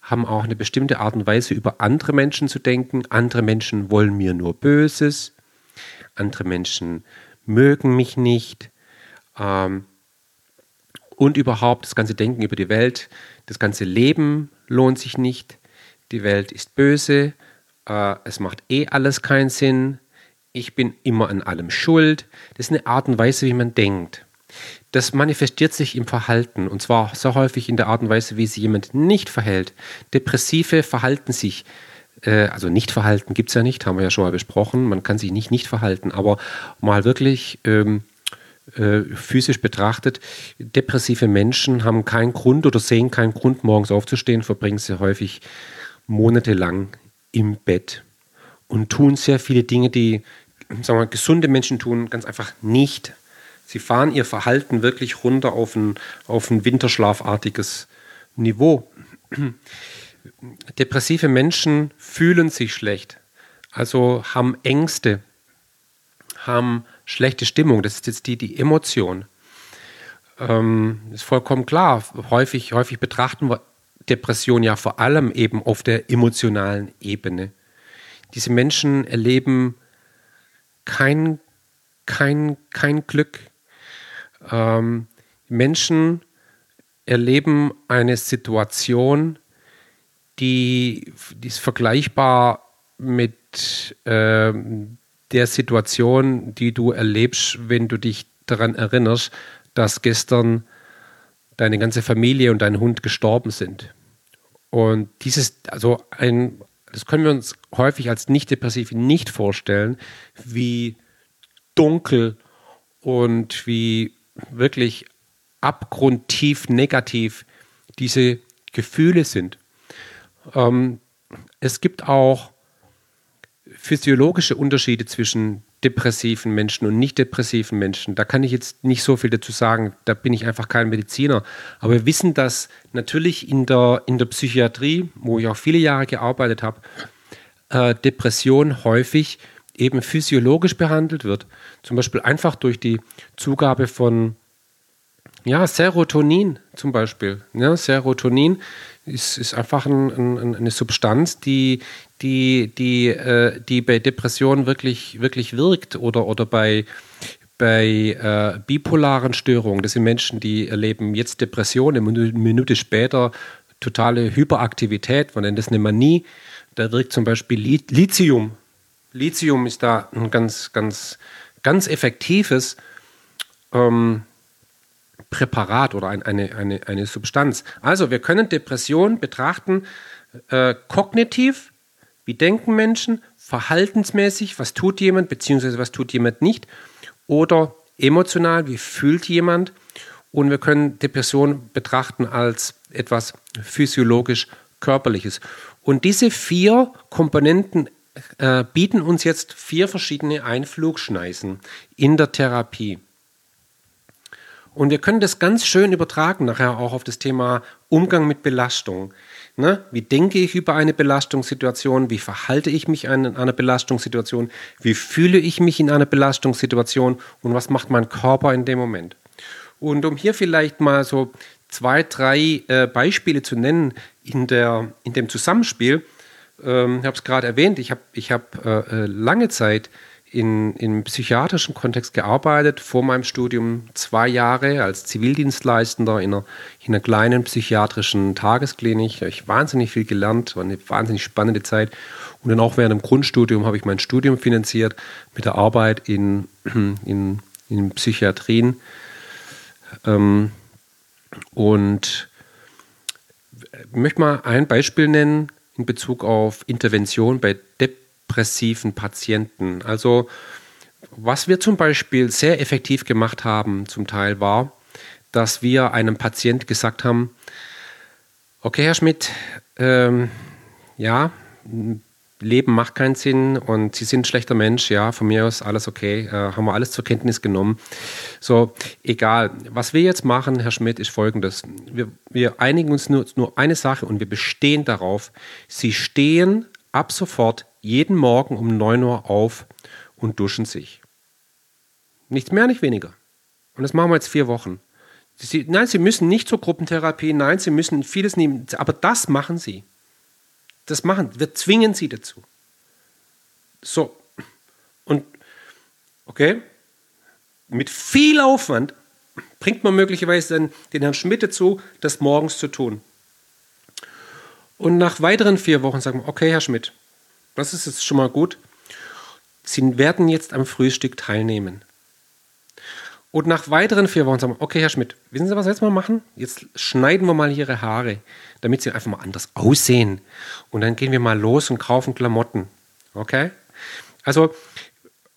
haben auch eine bestimmte Art und Weise, über andere Menschen zu denken. Andere Menschen wollen mir nur Böses, andere Menschen mögen mich nicht. Ähm, und überhaupt das ganze Denken über die Welt, das ganze Leben lohnt sich nicht. Die Welt ist böse, äh, es macht eh alles keinen Sinn. Ich bin immer an allem schuld. Das ist eine Art und Weise, wie man denkt das manifestiert sich im Verhalten und zwar sehr häufig in der Art und Weise, wie sich jemand nicht verhält. Depressive verhalten sich, äh, also nicht verhalten gibt es ja nicht, haben wir ja schon mal besprochen, man kann sich nicht nicht verhalten, aber mal wirklich ähm, äh, physisch betrachtet, depressive Menschen haben keinen Grund oder sehen keinen Grund, morgens aufzustehen, verbringen sie häufig monatelang im Bett und tun sehr viele Dinge, die sagen wir, gesunde Menschen tun, ganz einfach nicht Sie fahren ihr Verhalten wirklich runter auf ein, auf ein winterschlafartiges Niveau. Depressive Menschen fühlen sich schlecht, also haben Ängste, haben schlechte Stimmung. Das ist jetzt die, die Emotion. Ähm, ist vollkommen klar. Häufig, häufig betrachten wir Depression ja vor allem eben auf der emotionalen Ebene. Diese Menschen erleben kein, kein, kein Glück, ähm, Menschen erleben eine Situation, die, die ist vergleichbar mit äh, der Situation, die du erlebst, wenn du dich daran erinnerst, dass gestern deine ganze Familie und dein Hund gestorben sind. Und dieses, also ein, das können wir uns häufig als nicht depressiv nicht vorstellen, wie dunkel und wie wirklich abgrundtief negativ diese Gefühle sind. Ähm, es gibt auch physiologische Unterschiede zwischen depressiven Menschen und nicht depressiven Menschen. Da kann ich jetzt nicht so viel dazu sagen, da bin ich einfach kein Mediziner. Aber wir wissen, dass natürlich in der, in der Psychiatrie, wo ich auch viele Jahre gearbeitet habe, äh, Depression häufig eben physiologisch behandelt wird. Zum Beispiel einfach durch die Zugabe von ja, Serotonin zum Beispiel. Ja, Serotonin ist, ist einfach ein, ein, eine Substanz, die, die, die, äh, die bei Depressionen wirklich, wirklich wirkt oder, oder bei, bei äh, bipolaren Störungen. Das sind Menschen, die erleben jetzt Depressionen, eine Minute später totale Hyperaktivität, man nennt das eine Manie. Da wirkt zum Beispiel Lithium Lithium ist da ein ganz, ganz, ganz effektives ähm, Präparat oder ein, eine, eine, eine Substanz. Also wir können Depression betrachten äh, kognitiv, wie denken Menschen, verhaltensmäßig, was tut jemand, beziehungsweise was tut jemand nicht, oder emotional, wie fühlt jemand. Und wir können Depression betrachten als etwas physiologisch körperliches. Und diese vier Komponenten äh, bieten uns jetzt vier verschiedene Einflugschneisen in der Therapie. Und wir können das ganz schön übertragen nachher auch auf das Thema Umgang mit Belastung. Ne? Wie denke ich über eine Belastungssituation? Wie verhalte ich mich in einer Belastungssituation? Wie fühle ich mich in einer Belastungssituation? Und was macht mein Körper in dem Moment? Und um hier vielleicht mal so zwei, drei äh, Beispiele zu nennen in, der, in dem Zusammenspiel, ähm, ich habe es gerade erwähnt, ich habe ich hab, äh, äh lange Zeit in, im psychiatrischen Kontext gearbeitet, vor meinem Studium zwei Jahre als Zivildienstleistender in einer, in einer kleinen psychiatrischen Tagesklinik. Ich habe wahnsinnig viel gelernt, war eine wahnsinnig spannende Zeit. Und dann auch während dem Grundstudium habe ich mein Studium finanziert mit der Arbeit in, <clears throat> in, in Psychiatrien. Ähm, und ich möchte mal ein Beispiel nennen in Bezug auf Intervention bei Depressionen depressiven Patienten. Also was wir zum Beispiel sehr effektiv gemacht haben, zum Teil war, dass wir einem Patient gesagt haben, okay, Herr Schmidt, ähm, ja, Leben macht keinen Sinn und Sie sind ein schlechter Mensch, ja, von mir aus alles okay, äh, haben wir alles zur Kenntnis genommen. So, egal. Was wir jetzt machen, Herr Schmidt, ist folgendes. Wir, wir einigen uns nur, nur eine Sache und wir bestehen darauf. Sie stehen ab sofort jeden Morgen um 9 Uhr auf und duschen sich. Nichts mehr, nicht weniger. Und das machen wir jetzt vier Wochen. Sie, nein, Sie müssen nicht zur Gruppentherapie, nein, Sie müssen vieles nehmen, aber das machen Sie. Das machen, wir zwingen Sie dazu. So. Und, okay, mit viel Aufwand bringt man möglicherweise dann den Herrn Schmidt dazu, das morgens zu tun. Und nach weiteren vier Wochen sagen wir, okay, Herr Schmidt, das ist jetzt schon mal gut. Sie werden jetzt am Frühstück teilnehmen. Und nach weiteren vier Wochen sagen wir, okay, Herr Schmidt, wissen Sie, was wir jetzt mal machen? Jetzt schneiden wir mal Ihre Haare, damit sie einfach mal anders aussehen. Und dann gehen wir mal los und kaufen Klamotten. Okay? Also,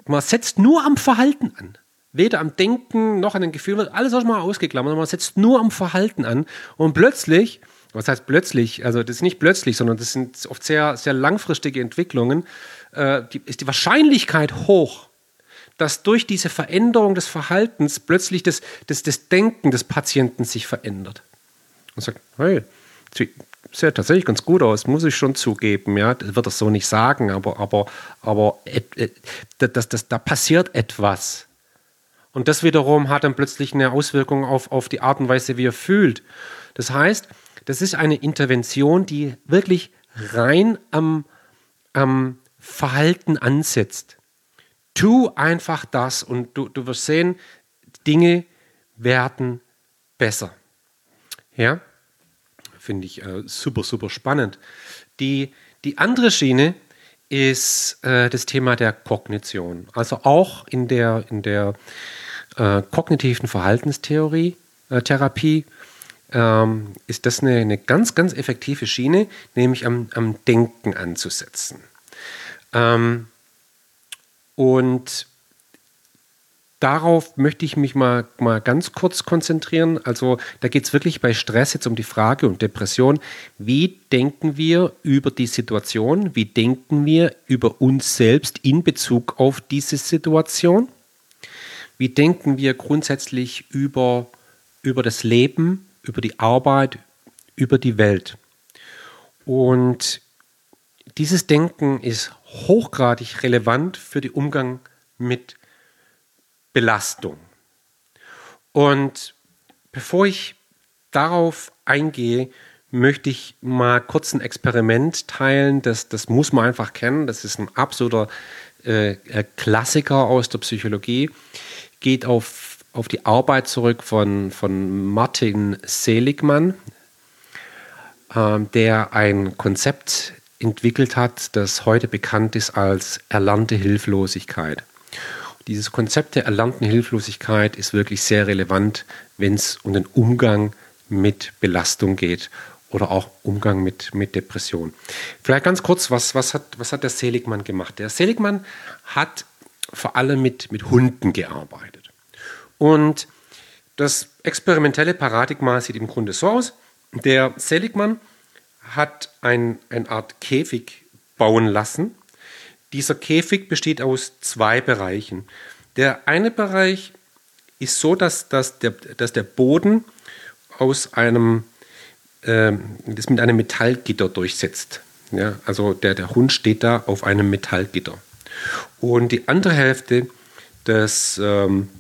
man setzt nur am Verhalten an. Weder am Denken noch an den Gefühlen, alles auch mal ausgeklammert. Man setzt nur am Verhalten an. Und plötzlich was heißt plötzlich? Also das ist nicht plötzlich, sondern das sind oft sehr, sehr langfristige Entwicklungen. Äh, die, ist die Wahrscheinlichkeit hoch, dass durch diese Veränderung des Verhaltens plötzlich das, das, das Denken des Patienten sich verändert. Und sagt, hey, sieht ja tatsächlich ganz gut aus, muss ich schon zugeben. Ja, das wird er so nicht sagen, aber, aber, aber äh, äh, das, das, da passiert etwas. Und das wiederum hat dann plötzlich eine Auswirkung auf, auf die Art und Weise, wie er fühlt. Das heißt, das ist eine Intervention, die wirklich rein am, am Verhalten ansetzt. Tu einfach das und du, du wirst sehen, Dinge werden besser. Ja, finde ich äh, super, super spannend. Die, die andere Schiene ist äh, das Thema der Kognition. Also auch in der, in der äh, kognitiven Verhaltenstheorie, äh, Therapie, ähm, ist das eine, eine, ganz, ganz effektive Schiene, nämlich am, am Denken anzusetzen. Ähm, und darauf möchte ich mich mal, mal ganz kurz konzentrieren. Also da geht es wirklich bei Stress jetzt um die Frage und Depression, wie denken wir über die Situation, wie denken wir über uns selbst in Bezug auf diese Situation, wie denken wir grundsätzlich über, über das Leben, über die Arbeit, über die Welt. Und dieses Denken ist hochgradig relevant für den Umgang mit Belastung. Und bevor ich darauf eingehe, möchte ich mal kurz ein Experiment teilen. Das, das muss man einfach kennen. Das ist ein absoluter äh, Klassiker aus der Psychologie. Geht auf auf die Arbeit zurück von, von Martin Seligmann, äh, der ein Konzept entwickelt hat, das heute bekannt ist als erlernte Hilflosigkeit. Dieses Konzept der erlernten Hilflosigkeit ist wirklich sehr relevant, wenn es um den Umgang mit Belastung geht oder auch Umgang mit, mit Depression. Vielleicht ganz kurz, was, was, hat, was hat der Seligmann gemacht? Der Seligmann hat vor allem mit, mit Hunden gearbeitet. Und das experimentelle Paradigma sieht im Grunde so aus. Der Seligmann hat ein, eine Art Käfig bauen lassen. Dieser Käfig besteht aus zwei Bereichen. Der eine Bereich ist so, dass, dass, der, dass der Boden aus einem äh, das mit einem Metallgitter durchsetzt. Ja, also der, der Hund steht da auf einem Metallgitter. Und die andere Hälfte des ähm,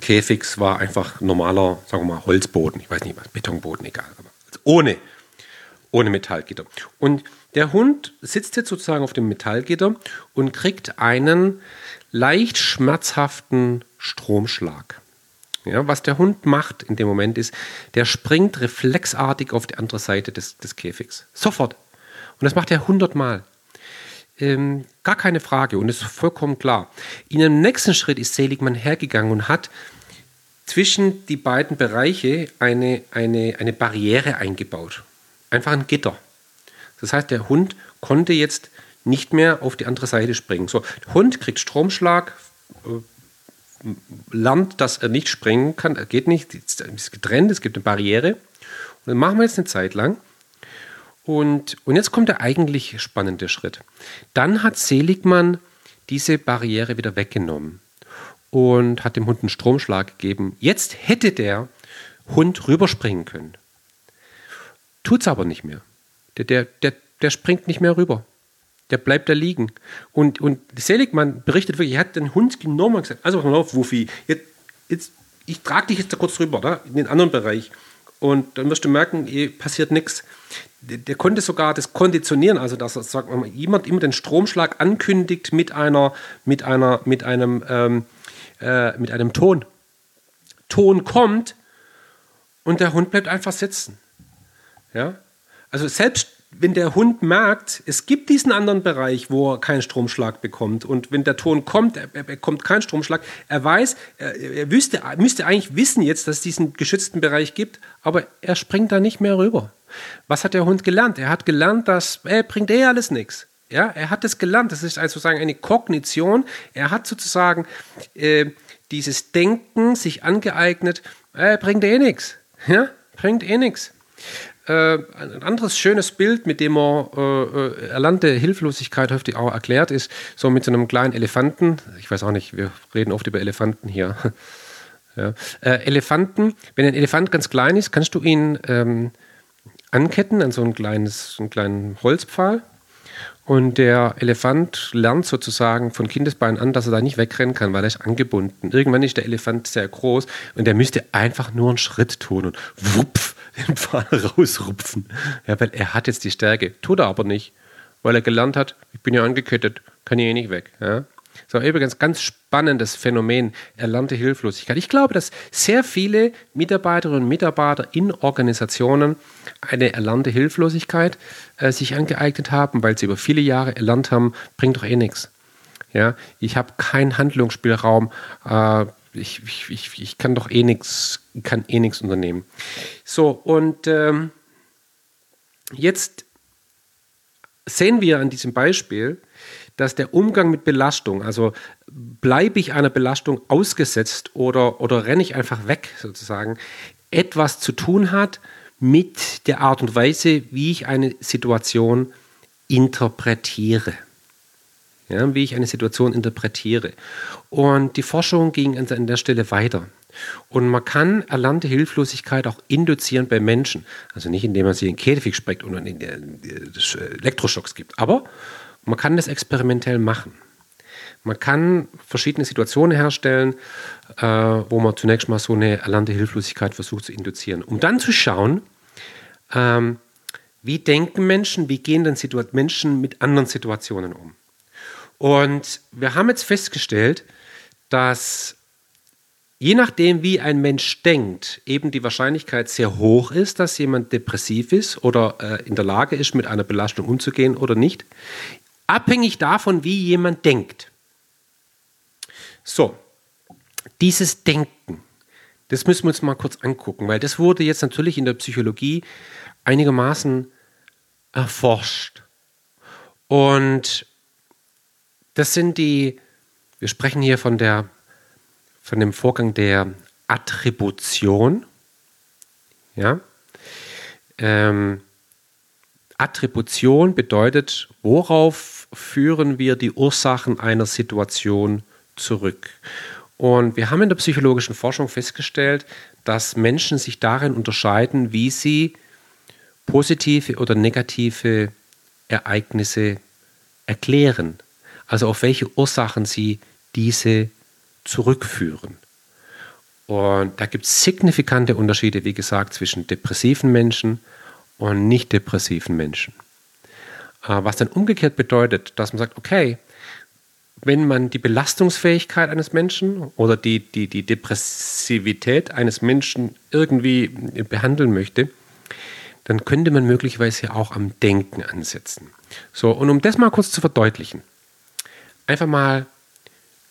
Käfigs war einfach normaler, sagen wir mal, Holzboden. Ich weiß nicht was, Betonboden, egal. Aber also ohne, ohne Metallgitter. Und der Hund sitzt jetzt sozusagen auf dem Metallgitter und kriegt einen leicht schmerzhaften Stromschlag. Ja, was der Hund macht in dem Moment ist, der springt reflexartig auf die andere Seite des, des Käfigs. Sofort. Und das macht er hundertmal. Ähm, gar keine Frage und ist vollkommen klar. In dem nächsten Schritt ist Seligmann hergegangen und hat zwischen die beiden Bereiche eine, eine, eine Barriere eingebaut. Einfach ein Gitter. Das heißt, der Hund konnte jetzt nicht mehr auf die andere Seite springen. So, der Hund kriegt Stromschlag, äh, lernt, dass er nicht springen kann, er geht nicht, ist getrennt, es gibt eine Barriere. Und dann machen wir jetzt eine Zeit lang. Und, und jetzt kommt der eigentlich spannende Schritt. Dann hat Seligmann diese Barriere wieder weggenommen und hat dem Hund einen Stromschlag gegeben. Jetzt hätte der Hund rüberspringen können. Tut es aber nicht mehr. Der, der, der, der springt nicht mehr rüber. Der bleibt da liegen. Und, und Seligmann berichtet wirklich, er hat den Hund genommen und gesagt, also auf, Wuffi, jetzt, jetzt, ich trage dich jetzt da kurz rüber, da, in den anderen Bereich. Und dann wirst du merken, eh, passiert nichts. Der, konnte sogar das konditionieren, also dass sagt man, jemand immer den Stromschlag ankündigt mit einer, mit einer, mit einem, ähm, äh, mit einem Ton. Ton kommt und der Hund bleibt einfach sitzen. Ja? Also selbst wenn der Hund merkt, es gibt diesen anderen Bereich, wo er keinen Stromschlag bekommt und wenn der Ton kommt, er, er bekommt keinen Stromschlag, er weiß, er, er wüsste, müsste eigentlich wissen jetzt, dass es diesen geschützten Bereich gibt, aber er springt da nicht mehr rüber. Was hat der Hund gelernt? Er hat gelernt, dass er bringt eh alles nichts. Ja, er hat es gelernt. Das ist also sozusagen eine Kognition. Er hat sozusagen äh, dieses Denken sich angeeignet. Er bringt eh nichts. Ja, bringt eh nichts. Äh, ein anderes schönes Bild, mit dem er äh, äh, erlernte Hilflosigkeit häufig auch erklärt, ist so mit so einem kleinen Elefanten. Ich weiß auch nicht, wir reden oft über Elefanten hier. <laughs> ja. äh, Elefanten, wenn ein Elefant ganz klein ist, kannst du ihn ähm, anketten an so ein kleines, einen kleinen Holzpfahl. Und der Elefant lernt sozusagen von Kindesbeinen an, dass er da nicht wegrennen kann, weil er ist angebunden. Irgendwann ist der Elefant sehr groß und der müsste einfach nur einen Schritt tun und wupf, den Pfahl <laughs> rausrupfen. Ja, weil er hat jetzt die Stärke. Tut er aber nicht, weil er gelernt hat, ich bin ja angekettet, kann ich eh nicht weg. Ja? So, übrigens ganz spannendes Phänomen, erlernte Hilflosigkeit. Ich glaube, dass sehr viele Mitarbeiterinnen und Mitarbeiter in Organisationen eine erlernte Hilflosigkeit äh, sich angeeignet haben, weil sie über viele Jahre erlernt haben, bringt doch eh nichts. Ja, ich habe keinen Handlungsspielraum. Äh, ich, ich, ich, ich kann doch eh nichts, kann eh nichts unternehmen. So, und ähm, jetzt sehen wir an diesem Beispiel, dass der Umgang mit Belastung, also bleibe ich einer Belastung ausgesetzt oder, oder renne ich einfach weg sozusagen, etwas zu tun hat mit der Art und Weise, wie ich eine Situation interpretiere ja, wie ich eine Situation interpretiere. Und die Forschung ging an der Stelle weiter. Und man kann erlernte Hilflosigkeit auch induzieren bei Menschen. Also nicht, indem man sie in Käfig spreckt und Elektroschocks gibt, aber man kann das experimentell machen. Man kann verschiedene Situationen herstellen, äh, wo man zunächst mal so eine erlernte Hilflosigkeit versucht zu induzieren, um dann zu schauen, ähm, wie denken Menschen, wie gehen denn Menschen mit anderen Situationen um. Und wir haben jetzt festgestellt, dass je nachdem, wie ein Mensch denkt, eben die Wahrscheinlichkeit sehr hoch ist, dass jemand depressiv ist oder äh, in der Lage ist, mit einer Belastung umzugehen oder nicht. Abhängig davon, wie jemand denkt. So, dieses Denken, das müssen wir uns mal kurz angucken, weil das wurde jetzt natürlich in der Psychologie einigermaßen erforscht. Und das sind die, wir sprechen hier von, der, von dem Vorgang der Attribution. Ja? Ähm, Attribution bedeutet, worauf führen wir die Ursachen einer Situation zurück? Und wir haben in der psychologischen Forschung festgestellt, dass Menschen sich darin unterscheiden, wie sie positive oder negative Ereignisse erklären. Also auf welche Ursachen sie diese zurückführen. Und da gibt es signifikante Unterschiede, wie gesagt, zwischen depressiven Menschen und nicht depressiven Menschen. Äh, was dann umgekehrt bedeutet, dass man sagt, okay, wenn man die Belastungsfähigkeit eines Menschen oder die, die, die Depressivität eines Menschen irgendwie behandeln möchte, dann könnte man möglicherweise auch am Denken ansetzen. So, und um das mal kurz zu verdeutlichen, einfach mal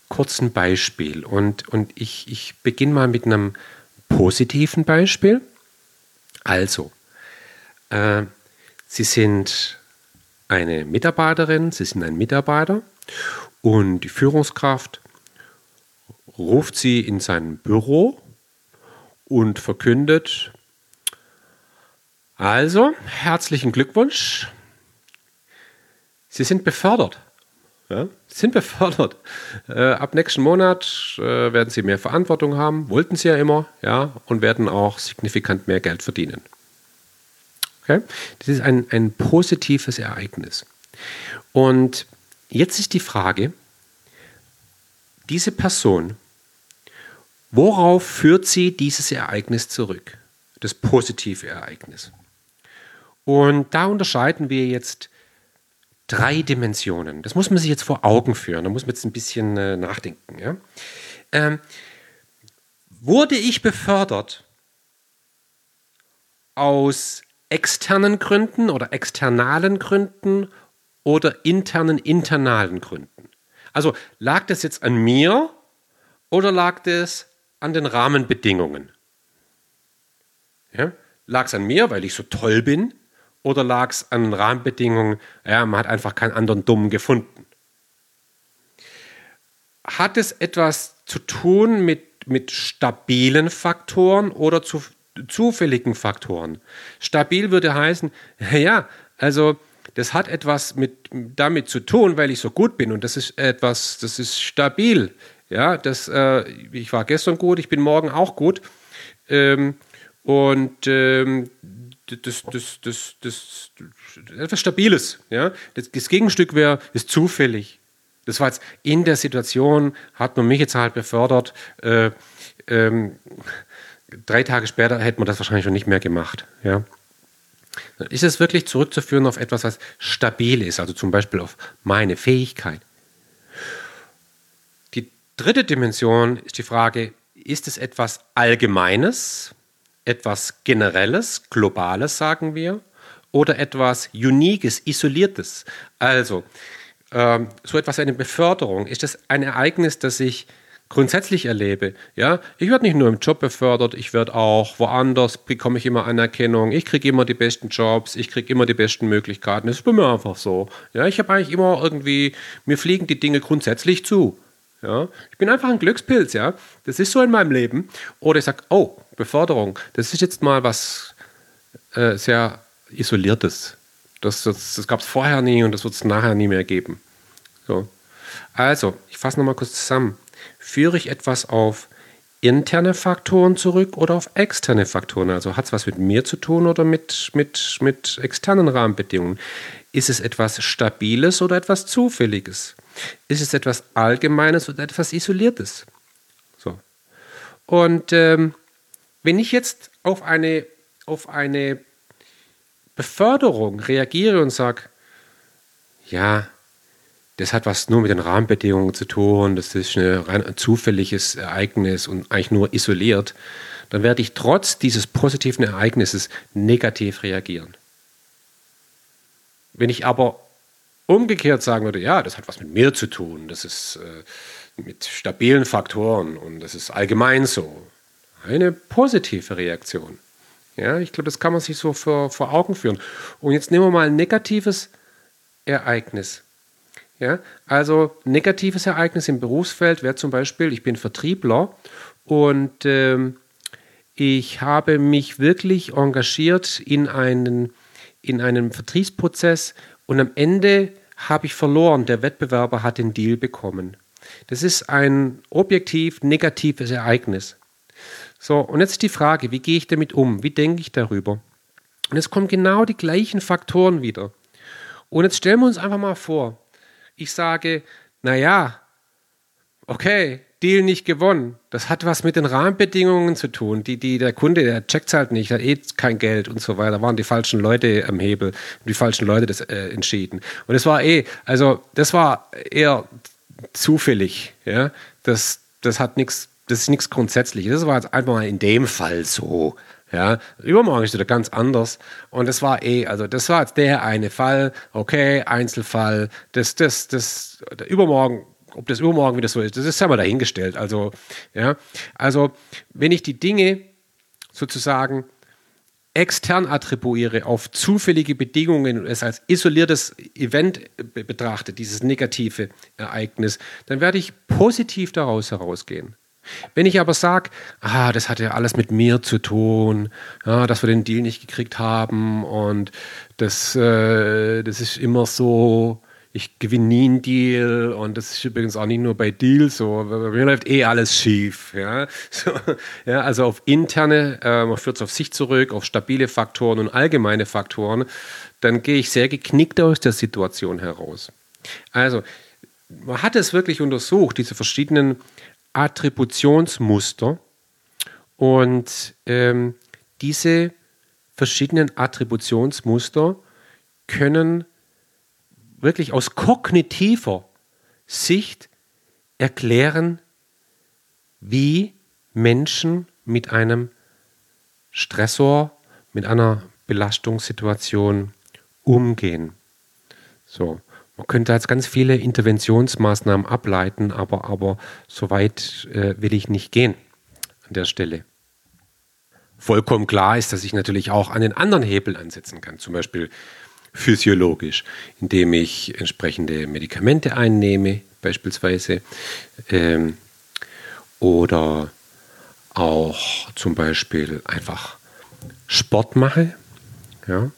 kurz ein Beispiel. Und, und ich, ich beginne mal mit einem positiven Beispiel. Also, äh, Sie sind eine Mitarbeiterin, Sie sind ein Mitarbeiter und die Führungskraft ruft Sie in sein Büro und verkündet, also, herzlichen Glückwunsch. Sie sind befördert. Ja, sind befördert. Äh, ab nächsten Monat äh, werden Sie mehr Verantwortung haben, wollten Sie ja immer, ja, und werden auch signifikant mehr Geld verdienen. Okay? Das ist ein, ein positives Ereignis. Und jetzt ist die Frage, diese Person, worauf führt sie dieses Ereignis zurück? Das positive Ereignis. Und da unterscheiden wir jetzt drei Dimensionen. Das muss man sich jetzt vor Augen führen. Da muss man jetzt ein bisschen äh, nachdenken. Ja? Ähm, wurde ich befördert aus externen Gründen oder externalen Gründen oder internen, internalen Gründen? Also lag das jetzt an mir oder lag das an den Rahmenbedingungen? Ja? Lag es an mir, weil ich so toll bin? Oder lag es an Rahmenbedingungen? Ja, man hat einfach keinen anderen Dummen gefunden. Hat es etwas zu tun mit, mit stabilen Faktoren oder zu, zufälligen Faktoren? Stabil würde heißen, <laughs> ja, also das hat etwas mit, damit zu tun, weil ich so gut bin und das ist etwas, das ist stabil. Ja, das, äh, ich war gestern gut, ich bin morgen auch gut. Ähm, und ähm, das, das, das, das, etwas Stabiles. Ja? Das, das Gegenstück wäre, ist zufällig. Das war jetzt in der Situation, hat man mich jetzt halt befördert. Äh, ähm, drei Tage später hätte man das wahrscheinlich schon nicht mehr gemacht. Ja? Ist es wirklich zurückzuführen auf etwas, was stabil ist, also zum Beispiel auf meine Fähigkeit. Die dritte Dimension ist die Frage, ist es etwas Allgemeines, etwas Generelles, Globales, sagen wir, oder etwas Uniques, Isoliertes. Also, ähm, so etwas wie eine Beförderung. Ist das ein Ereignis, das ich grundsätzlich erlebe? Ja, ich werde nicht nur im Job befördert, ich werde auch woanders, bekomme ich immer Anerkennung, ich kriege immer die besten Jobs, ich kriege immer die besten Möglichkeiten. Das ist bei mir einfach so. Ja, ich habe eigentlich immer irgendwie, mir fliegen die Dinge grundsätzlich zu. Ja, ich bin einfach ein Glückspilz, ja. Das ist so in meinem Leben. Oder ich sage, oh, Beförderung, das ist jetzt mal was äh, sehr Isoliertes. Das, das, das gab es vorher nie und das wird es nachher nie mehr geben. So. Also, ich fasse nochmal kurz zusammen. Führe ich etwas auf interne Faktoren zurück oder auf externe Faktoren? Also hat es was mit mir zu tun oder mit, mit, mit externen Rahmenbedingungen? Ist es etwas Stabiles oder etwas Zufälliges? Ist es etwas Allgemeines oder etwas Isoliertes? So. Und ähm, wenn ich jetzt auf eine, auf eine Beförderung reagiere und sage, ja, das hat was nur mit den Rahmenbedingungen zu tun, das ist ein rein zufälliges Ereignis und eigentlich nur isoliert, dann werde ich trotz dieses positiven Ereignisses negativ reagieren. Wenn ich aber umgekehrt sagen würde, ja, das hat was mit mir zu tun, das ist äh, mit stabilen Faktoren und das ist allgemein so, eine positive Reaktion. Ja, ich glaube, das kann man sich so vor, vor Augen führen. Und jetzt nehmen wir mal ein negatives Ereignis. Ja, also negatives Ereignis im Berufsfeld wäre zum Beispiel, ich bin Vertriebler und ähm, ich habe mich wirklich engagiert in einen, in einen Vertriebsprozess und am Ende habe ich verloren. Der Wettbewerber hat den Deal bekommen. Das ist ein objektiv negatives Ereignis. So, und jetzt die Frage, wie gehe ich damit um? Wie denke ich darüber? Und es kommen genau die gleichen Faktoren wieder. Und jetzt stellen wir uns einfach mal vor, ich sage, naja, okay, Deal nicht gewonnen. Das hat was mit den Rahmenbedingungen zu tun. Die, die, der Kunde, der checkt halt nicht, hat eh kein Geld und so weiter. Da waren die falschen Leute am Hebel, die falschen Leute das äh, entschieden. Und es war eh, also das war eher zufällig. Ja, das, das hat nichts, das ist nichts Grundsätzliches. Das war jetzt einfach mal in dem Fall so. Ja, übermorgen ist wieder ganz anders. Und das war eh, also das war jetzt der eine Fall, okay, Einzelfall, das, das, das, übermorgen ob das übermorgen wieder so ist, das ist ja mal dahingestellt. Also, ja, also wenn ich die Dinge sozusagen extern attribuiere auf zufällige Bedingungen und es als isoliertes Event betrachte, dieses negative Ereignis, dann werde ich positiv daraus herausgehen. Wenn ich aber sage, ah, das hat ja alles mit mir zu tun, ja, dass wir den Deal nicht gekriegt haben und das, äh, das ist immer so, ich gewinne nie einen Deal und das ist übrigens auch nicht nur bei Deals so. Bei mir läuft eh alles schief. Ja, <laughs> so, ja also auf interne, äh, man führt es auf sich zurück, auf stabile Faktoren und allgemeine Faktoren, dann gehe ich sehr geknickt aus der Situation heraus. Also, man hat es wirklich untersucht, diese verschiedenen Attributionsmuster und ähm, diese verschiedenen Attributionsmuster können wirklich aus kognitiver Sicht erklären, wie Menschen mit einem Stressor, mit einer Belastungssituation umgehen. So, man könnte jetzt ganz viele Interventionsmaßnahmen ableiten, aber, aber so weit äh, will ich nicht gehen an der Stelle. Vollkommen klar ist, dass ich natürlich auch an den anderen Hebeln ansetzen kann, zum Beispiel physiologisch, indem ich entsprechende Medikamente einnehme, beispielsweise, ähm, oder auch zum Beispiel einfach Sport mache, ja,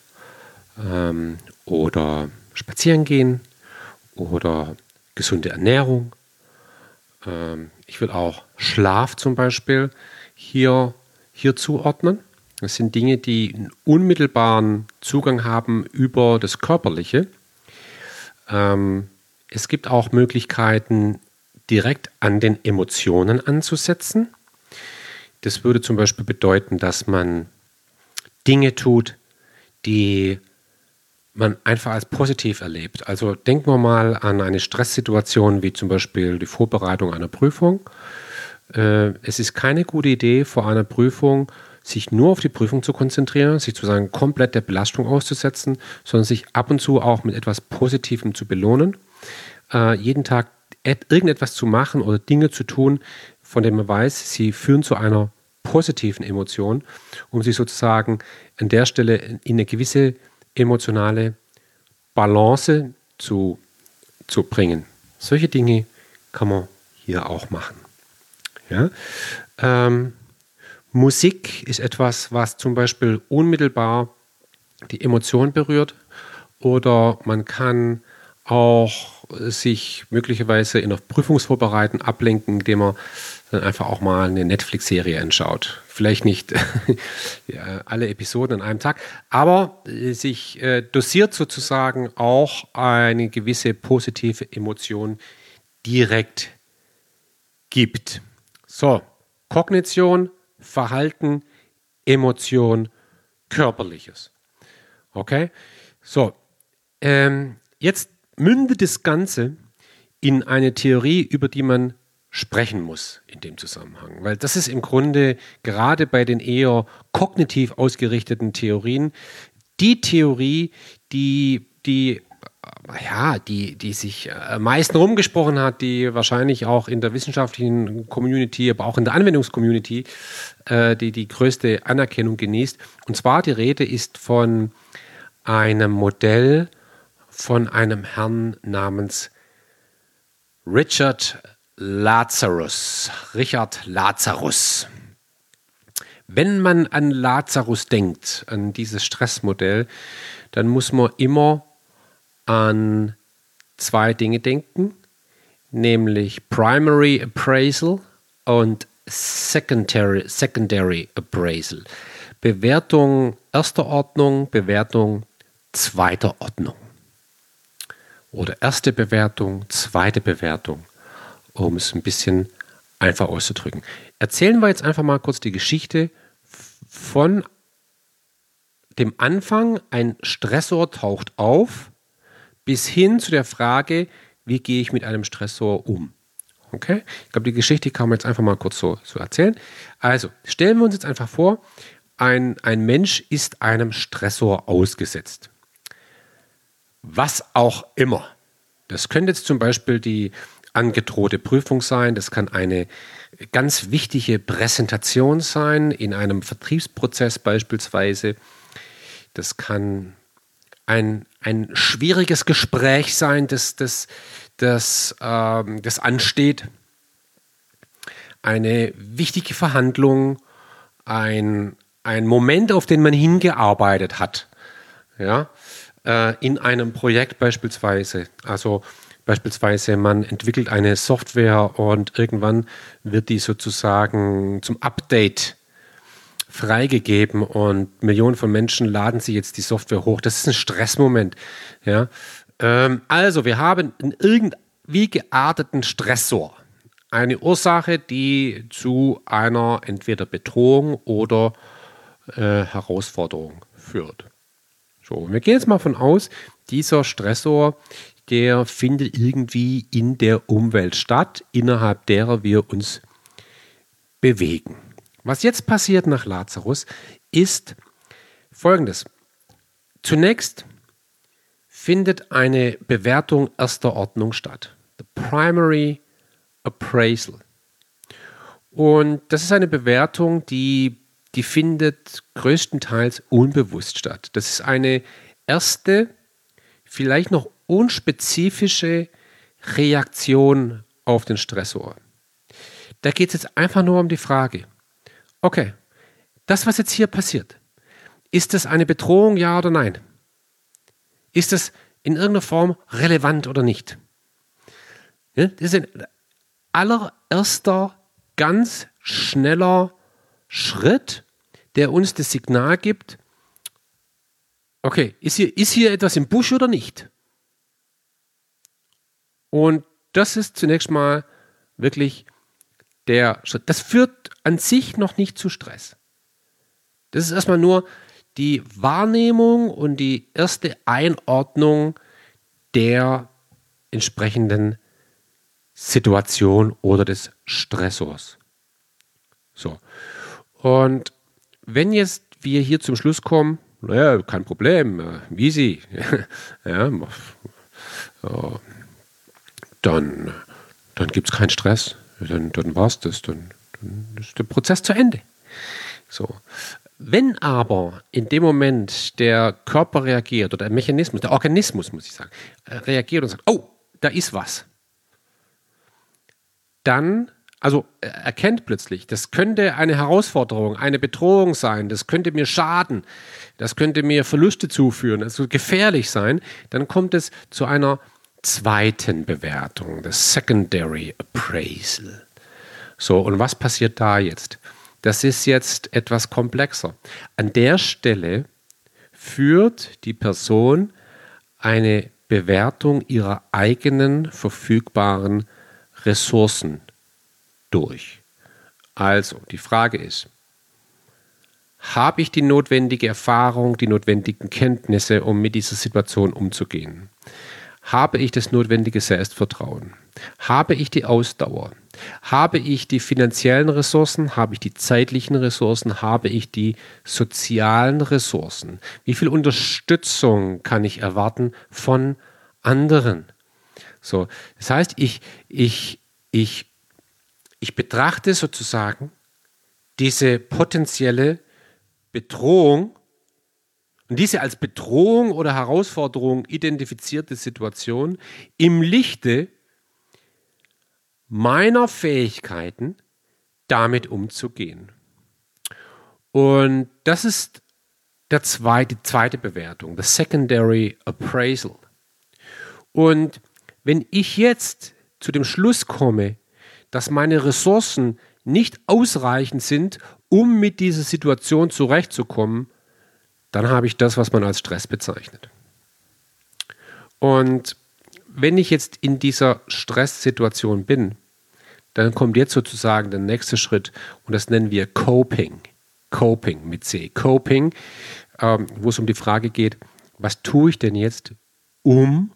ähm, oder spazieren gehen oder gesunde Ernährung. Ähm, ich will auch Schlaf zum Beispiel hier, hier zuordnen. Das sind Dinge, die einen unmittelbaren Zugang haben über das Körperliche. Ähm, es gibt auch Möglichkeiten, direkt an den Emotionen anzusetzen. Das würde zum Beispiel bedeuten, dass man Dinge tut, die man einfach als positiv erlebt. Also denken wir mal an eine Stresssituation wie zum Beispiel die Vorbereitung einer Prüfung. Äh, es ist keine gute Idee, vor einer Prüfung sich nur auf die Prüfung zu konzentrieren, sich sozusagen komplett der Belastung auszusetzen, sondern sich ab und zu auch mit etwas Positivem zu belohnen. Äh, jeden Tag irgendetwas zu machen oder Dinge zu tun, von denen man weiß, sie führen zu einer positiven Emotion, um sich sozusagen an der Stelle in eine gewisse emotionale Balance zu, zu bringen. Solche Dinge kann man hier auch machen. Ja? Ähm, Musik ist etwas, was zum Beispiel unmittelbar die Emotion berührt oder man kann auch sich möglicherweise in der Prüfungsvorbereitung ablenken, indem man dann einfach auch mal eine Netflix-Serie anschaut. Vielleicht nicht <laughs> alle Episoden an einem Tag, aber sich äh, dosiert sozusagen auch eine gewisse positive Emotion direkt gibt. So, Kognition, Verhalten, Emotion, Körperliches. Okay? So, ähm, jetzt mündet das Ganze in eine Theorie, über die man sprechen muss in dem Zusammenhang. Weil das ist im Grunde gerade bei den eher kognitiv ausgerichteten Theorien die Theorie, die, die ja, die, die sich am meisten rumgesprochen hat, die wahrscheinlich auch in der wissenschaftlichen Community, aber auch in der Anwendungscommunity äh, die die größte Anerkennung genießt. Und zwar die Rede ist von einem Modell von einem Herrn namens Richard Lazarus. Richard Lazarus. Wenn man an Lazarus denkt, an dieses Stressmodell, dann muss man immer an zwei Dinge denken, nämlich Primary Appraisal und Secondary, Secondary Appraisal. Bewertung erster Ordnung, Bewertung zweiter Ordnung. Oder erste Bewertung, zweite Bewertung, um es ein bisschen einfach auszudrücken. Erzählen wir jetzt einfach mal kurz die Geschichte von dem Anfang, ein Stressor taucht auf, bis hin zu der Frage, wie gehe ich mit einem Stressor um. Okay? Ich glaube, die Geschichte kann man jetzt einfach mal kurz so, so erzählen. Also, stellen wir uns jetzt einfach vor, ein, ein Mensch ist einem Stressor ausgesetzt. Was auch immer. Das könnte jetzt zum Beispiel die angedrohte Prüfung sein, das kann eine ganz wichtige Präsentation sein, in einem Vertriebsprozess beispielsweise. Das kann ein, ein schwieriges Gespräch sein, das, das, das, ähm, das ansteht. Eine wichtige Verhandlung, ein, ein Moment, auf den man hingearbeitet hat. Ja, äh, in einem Projekt beispielsweise. Also beispielsweise man entwickelt eine Software und irgendwann wird die sozusagen zum Update freigegeben und Millionen von Menschen laden sich jetzt die Software hoch. Das ist ein Stressmoment. Ja? Ähm, also, wir haben einen irgendwie gearteten Stressor. Eine Ursache, die zu einer entweder Bedrohung oder äh, Herausforderung führt. So, wir gehen jetzt mal von aus, dieser Stressor, der findet irgendwie in der Umwelt statt, innerhalb derer wir uns bewegen. Was jetzt passiert nach Lazarus ist folgendes. Zunächst findet eine Bewertung erster Ordnung statt. The Primary Appraisal. Und das ist eine Bewertung, die, die findet größtenteils unbewusst statt. Das ist eine erste, vielleicht noch unspezifische Reaktion auf den Stressor. Da geht es jetzt einfach nur um die Frage, Okay, das, was jetzt hier passiert, ist das eine Bedrohung, ja oder nein? Ist das in irgendeiner Form relevant oder nicht? Das ist ein allererster, ganz schneller Schritt, der uns das Signal gibt, okay, ist hier, ist hier etwas im Busch oder nicht? Und das ist zunächst mal wirklich der Schritt. Das führt an sich noch nicht zu Stress. Das ist erstmal nur die Wahrnehmung und die erste Einordnung der entsprechenden Situation oder des Stressors. So. Und wenn jetzt wir hier zum Schluss kommen, naja, kein Problem, äh, sie, <laughs> ja, dann, dann gibt es keinen Stress dann, dann war es das, dann, dann ist der Prozess zu Ende. So. Wenn aber in dem Moment der Körper reagiert oder der Mechanismus, der Organismus, muss ich sagen, äh, reagiert und sagt, oh, da ist was, dann, also erkennt plötzlich, das könnte eine Herausforderung, eine Bedrohung sein, das könnte mir schaden, das könnte mir Verluste zuführen, also gefährlich sein, dann kommt es zu einer zweiten Bewertung, das Secondary Appraisal. So, und was passiert da jetzt? Das ist jetzt etwas komplexer. An der Stelle führt die Person eine Bewertung ihrer eigenen verfügbaren Ressourcen durch. Also, die Frage ist, habe ich die notwendige Erfahrung, die notwendigen Kenntnisse, um mit dieser Situation umzugehen? Habe ich das notwendige Selbstvertrauen? Habe ich die Ausdauer? Habe ich die finanziellen Ressourcen? Habe ich die zeitlichen Ressourcen? Habe ich die sozialen Ressourcen? Wie viel Unterstützung kann ich erwarten von anderen? So, das heißt, ich, ich, ich, ich betrachte sozusagen diese potenzielle Bedrohung und diese als Bedrohung oder Herausforderung identifizierte Situation im Lichte meiner Fähigkeiten damit umzugehen. Und das ist der zweite, die zweite Bewertung, das Secondary Appraisal. Und wenn ich jetzt zu dem Schluss komme, dass meine Ressourcen nicht ausreichend sind, um mit dieser Situation zurechtzukommen, dann habe ich das, was man als Stress bezeichnet. Und wenn ich jetzt in dieser Stresssituation bin, dann kommt jetzt sozusagen der nächste Schritt und das nennen wir Coping. Coping mit C. Coping, ähm, wo es um die Frage geht, was tue ich denn jetzt, um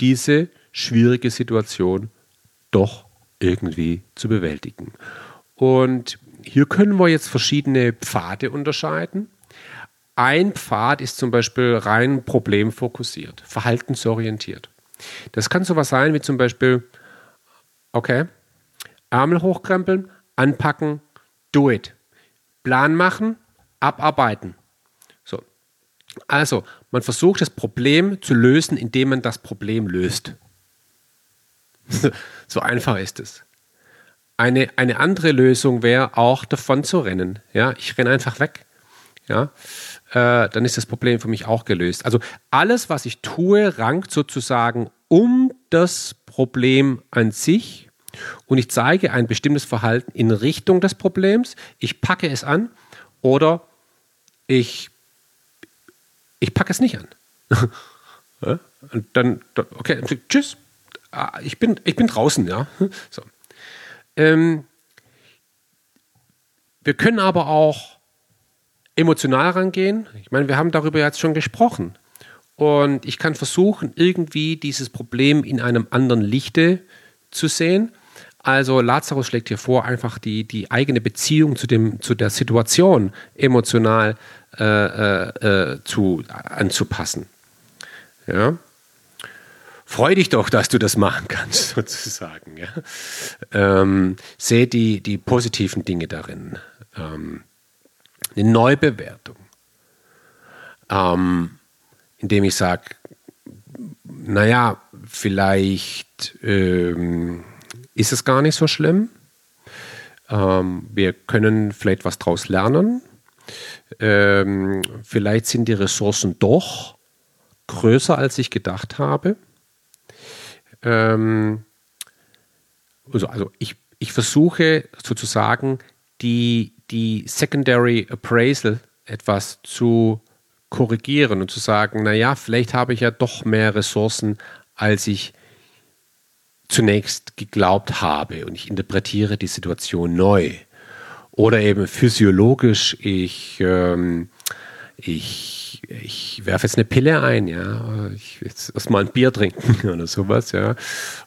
diese schwierige Situation doch irgendwie zu bewältigen. Und hier können wir jetzt verschiedene Pfade unterscheiden. Ein Pfad ist zum Beispiel rein problemfokussiert, verhaltensorientiert. Das kann sowas sein wie zum Beispiel, okay, Ärmel hochkrempeln, anpacken, do it. Plan machen, abarbeiten. So. Also, man versucht das Problem zu lösen, indem man das Problem löst. <laughs> so einfach ist es. Eine, eine andere Lösung wäre auch davon zu rennen. Ja, ich renne einfach weg. Ja, äh, dann ist das Problem für mich auch gelöst. Also alles, was ich tue, rankt sozusagen um das Problem an sich und ich zeige ein bestimmtes Verhalten in Richtung des Problems. Ich packe es an oder ich, ich packe es nicht an. <laughs> und dann, okay, tschüss, ah, ich bin, ich bin draußen, ja. <laughs> So. Ähm, wir können aber auch emotional rangehen. Ich meine, wir haben darüber jetzt schon gesprochen. Und ich kann versuchen, irgendwie dieses Problem in einem anderen Lichte zu sehen. Also Lazarus schlägt hier vor, einfach die, die eigene Beziehung zu, dem, zu der Situation emotional äh, äh, äh zu, anzupassen. Ja? freu dich doch, dass du das machen kannst, <laughs> sozusagen. Ja? Ähm, sehe die, die positiven Dinge darin. Ähm, eine Neubewertung. Ähm, indem ich sage, naja, vielleicht ähm, ist es gar nicht so schlimm. Ähm, wir können vielleicht was daraus lernen. Ähm, vielleicht sind die Ressourcen doch größer, als ich gedacht habe. Ähm, also, also ich, ich versuche sozusagen die, die Secondary Appraisal etwas zu korrigieren und zu sagen, naja, vielleicht habe ich ja doch mehr Ressourcen, als ich zunächst geglaubt habe und ich interpretiere die Situation neu. Oder eben physiologisch, ich, ähm, ich ich werfe jetzt eine Pille ein, ja, ich will jetzt erstmal ein Bier trinken <laughs> oder sowas, ja.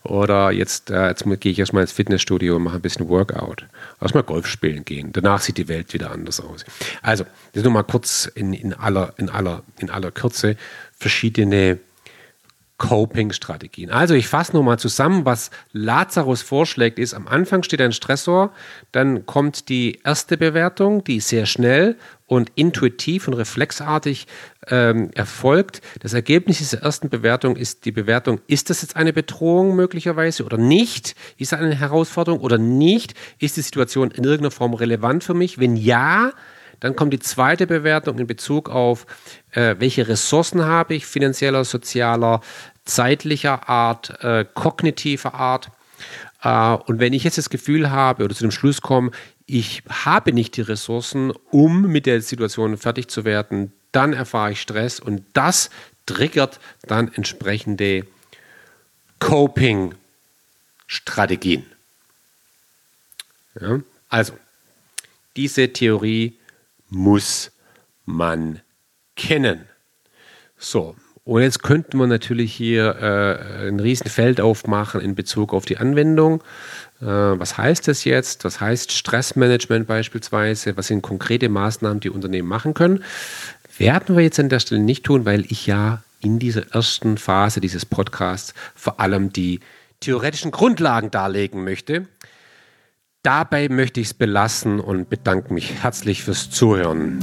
Oder jetzt, äh, jetzt gehe ich erstmal ins Fitnessstudio und mache ein bisschen Workout. Erstmal Golf spielen gehen. Danach sieht die Welt wieder anders aus. Also, das nur mal kurz in, in, aller, in, aller, in aller Kürze verschiedene Coping-Strategien. Also ich fasse nochmal zusammen, was Lazarus vorschlägt, ist, am Anfang steht ein Stressor, dann kommt die erste Bewertung, die sehr schnell und intuitiv und reflexartig ähm, erfolgt. Das Ergebnis dieser ersten Bewertung ist die Bewertung, ist das jetzt eine Bedrohung möglicherweise oder nicht? Ist das eine Herausforderung oder nicht? Ist die Situation in irgendeiner Form relevant für mich? Wenn ja, dann kommt die zweite Bewertung in Bezug auf, äh, welche Ressourcen habe ich, finanzieller, sozialer, zeitlicher Art, äh, kognitiver Art. Äh, und wenn ich jetzt das Gefühl habe oder zu dem Schluss komme, ich habe nicht die Ressourcen, um mit der Situation fertig zu werden, dann erfahre ich Stress und das triggert dann entsprechende Coping-Strategien. Ja, also, diese Theorie muss man kennen. So, und jetzt könnten wir natürlich hier äh, ein Riesenfeld aufmachen in Bezug auf die Anwendung. Äh, was heißt das jetzt? Was heißt Stressmanagement beispielsweise? Was sind konkrete Maßnahmen, die Unternehmen machen können? Werden wir jetzt an der Stelle nicht tun, weil ich ja in dieser ersten Phase dieses Podcasts vor allem die theoretischen Grundlagen darlegen möchte. Dabei möchte ich es belassen und bedanke mich herzlich fürs Zuhören.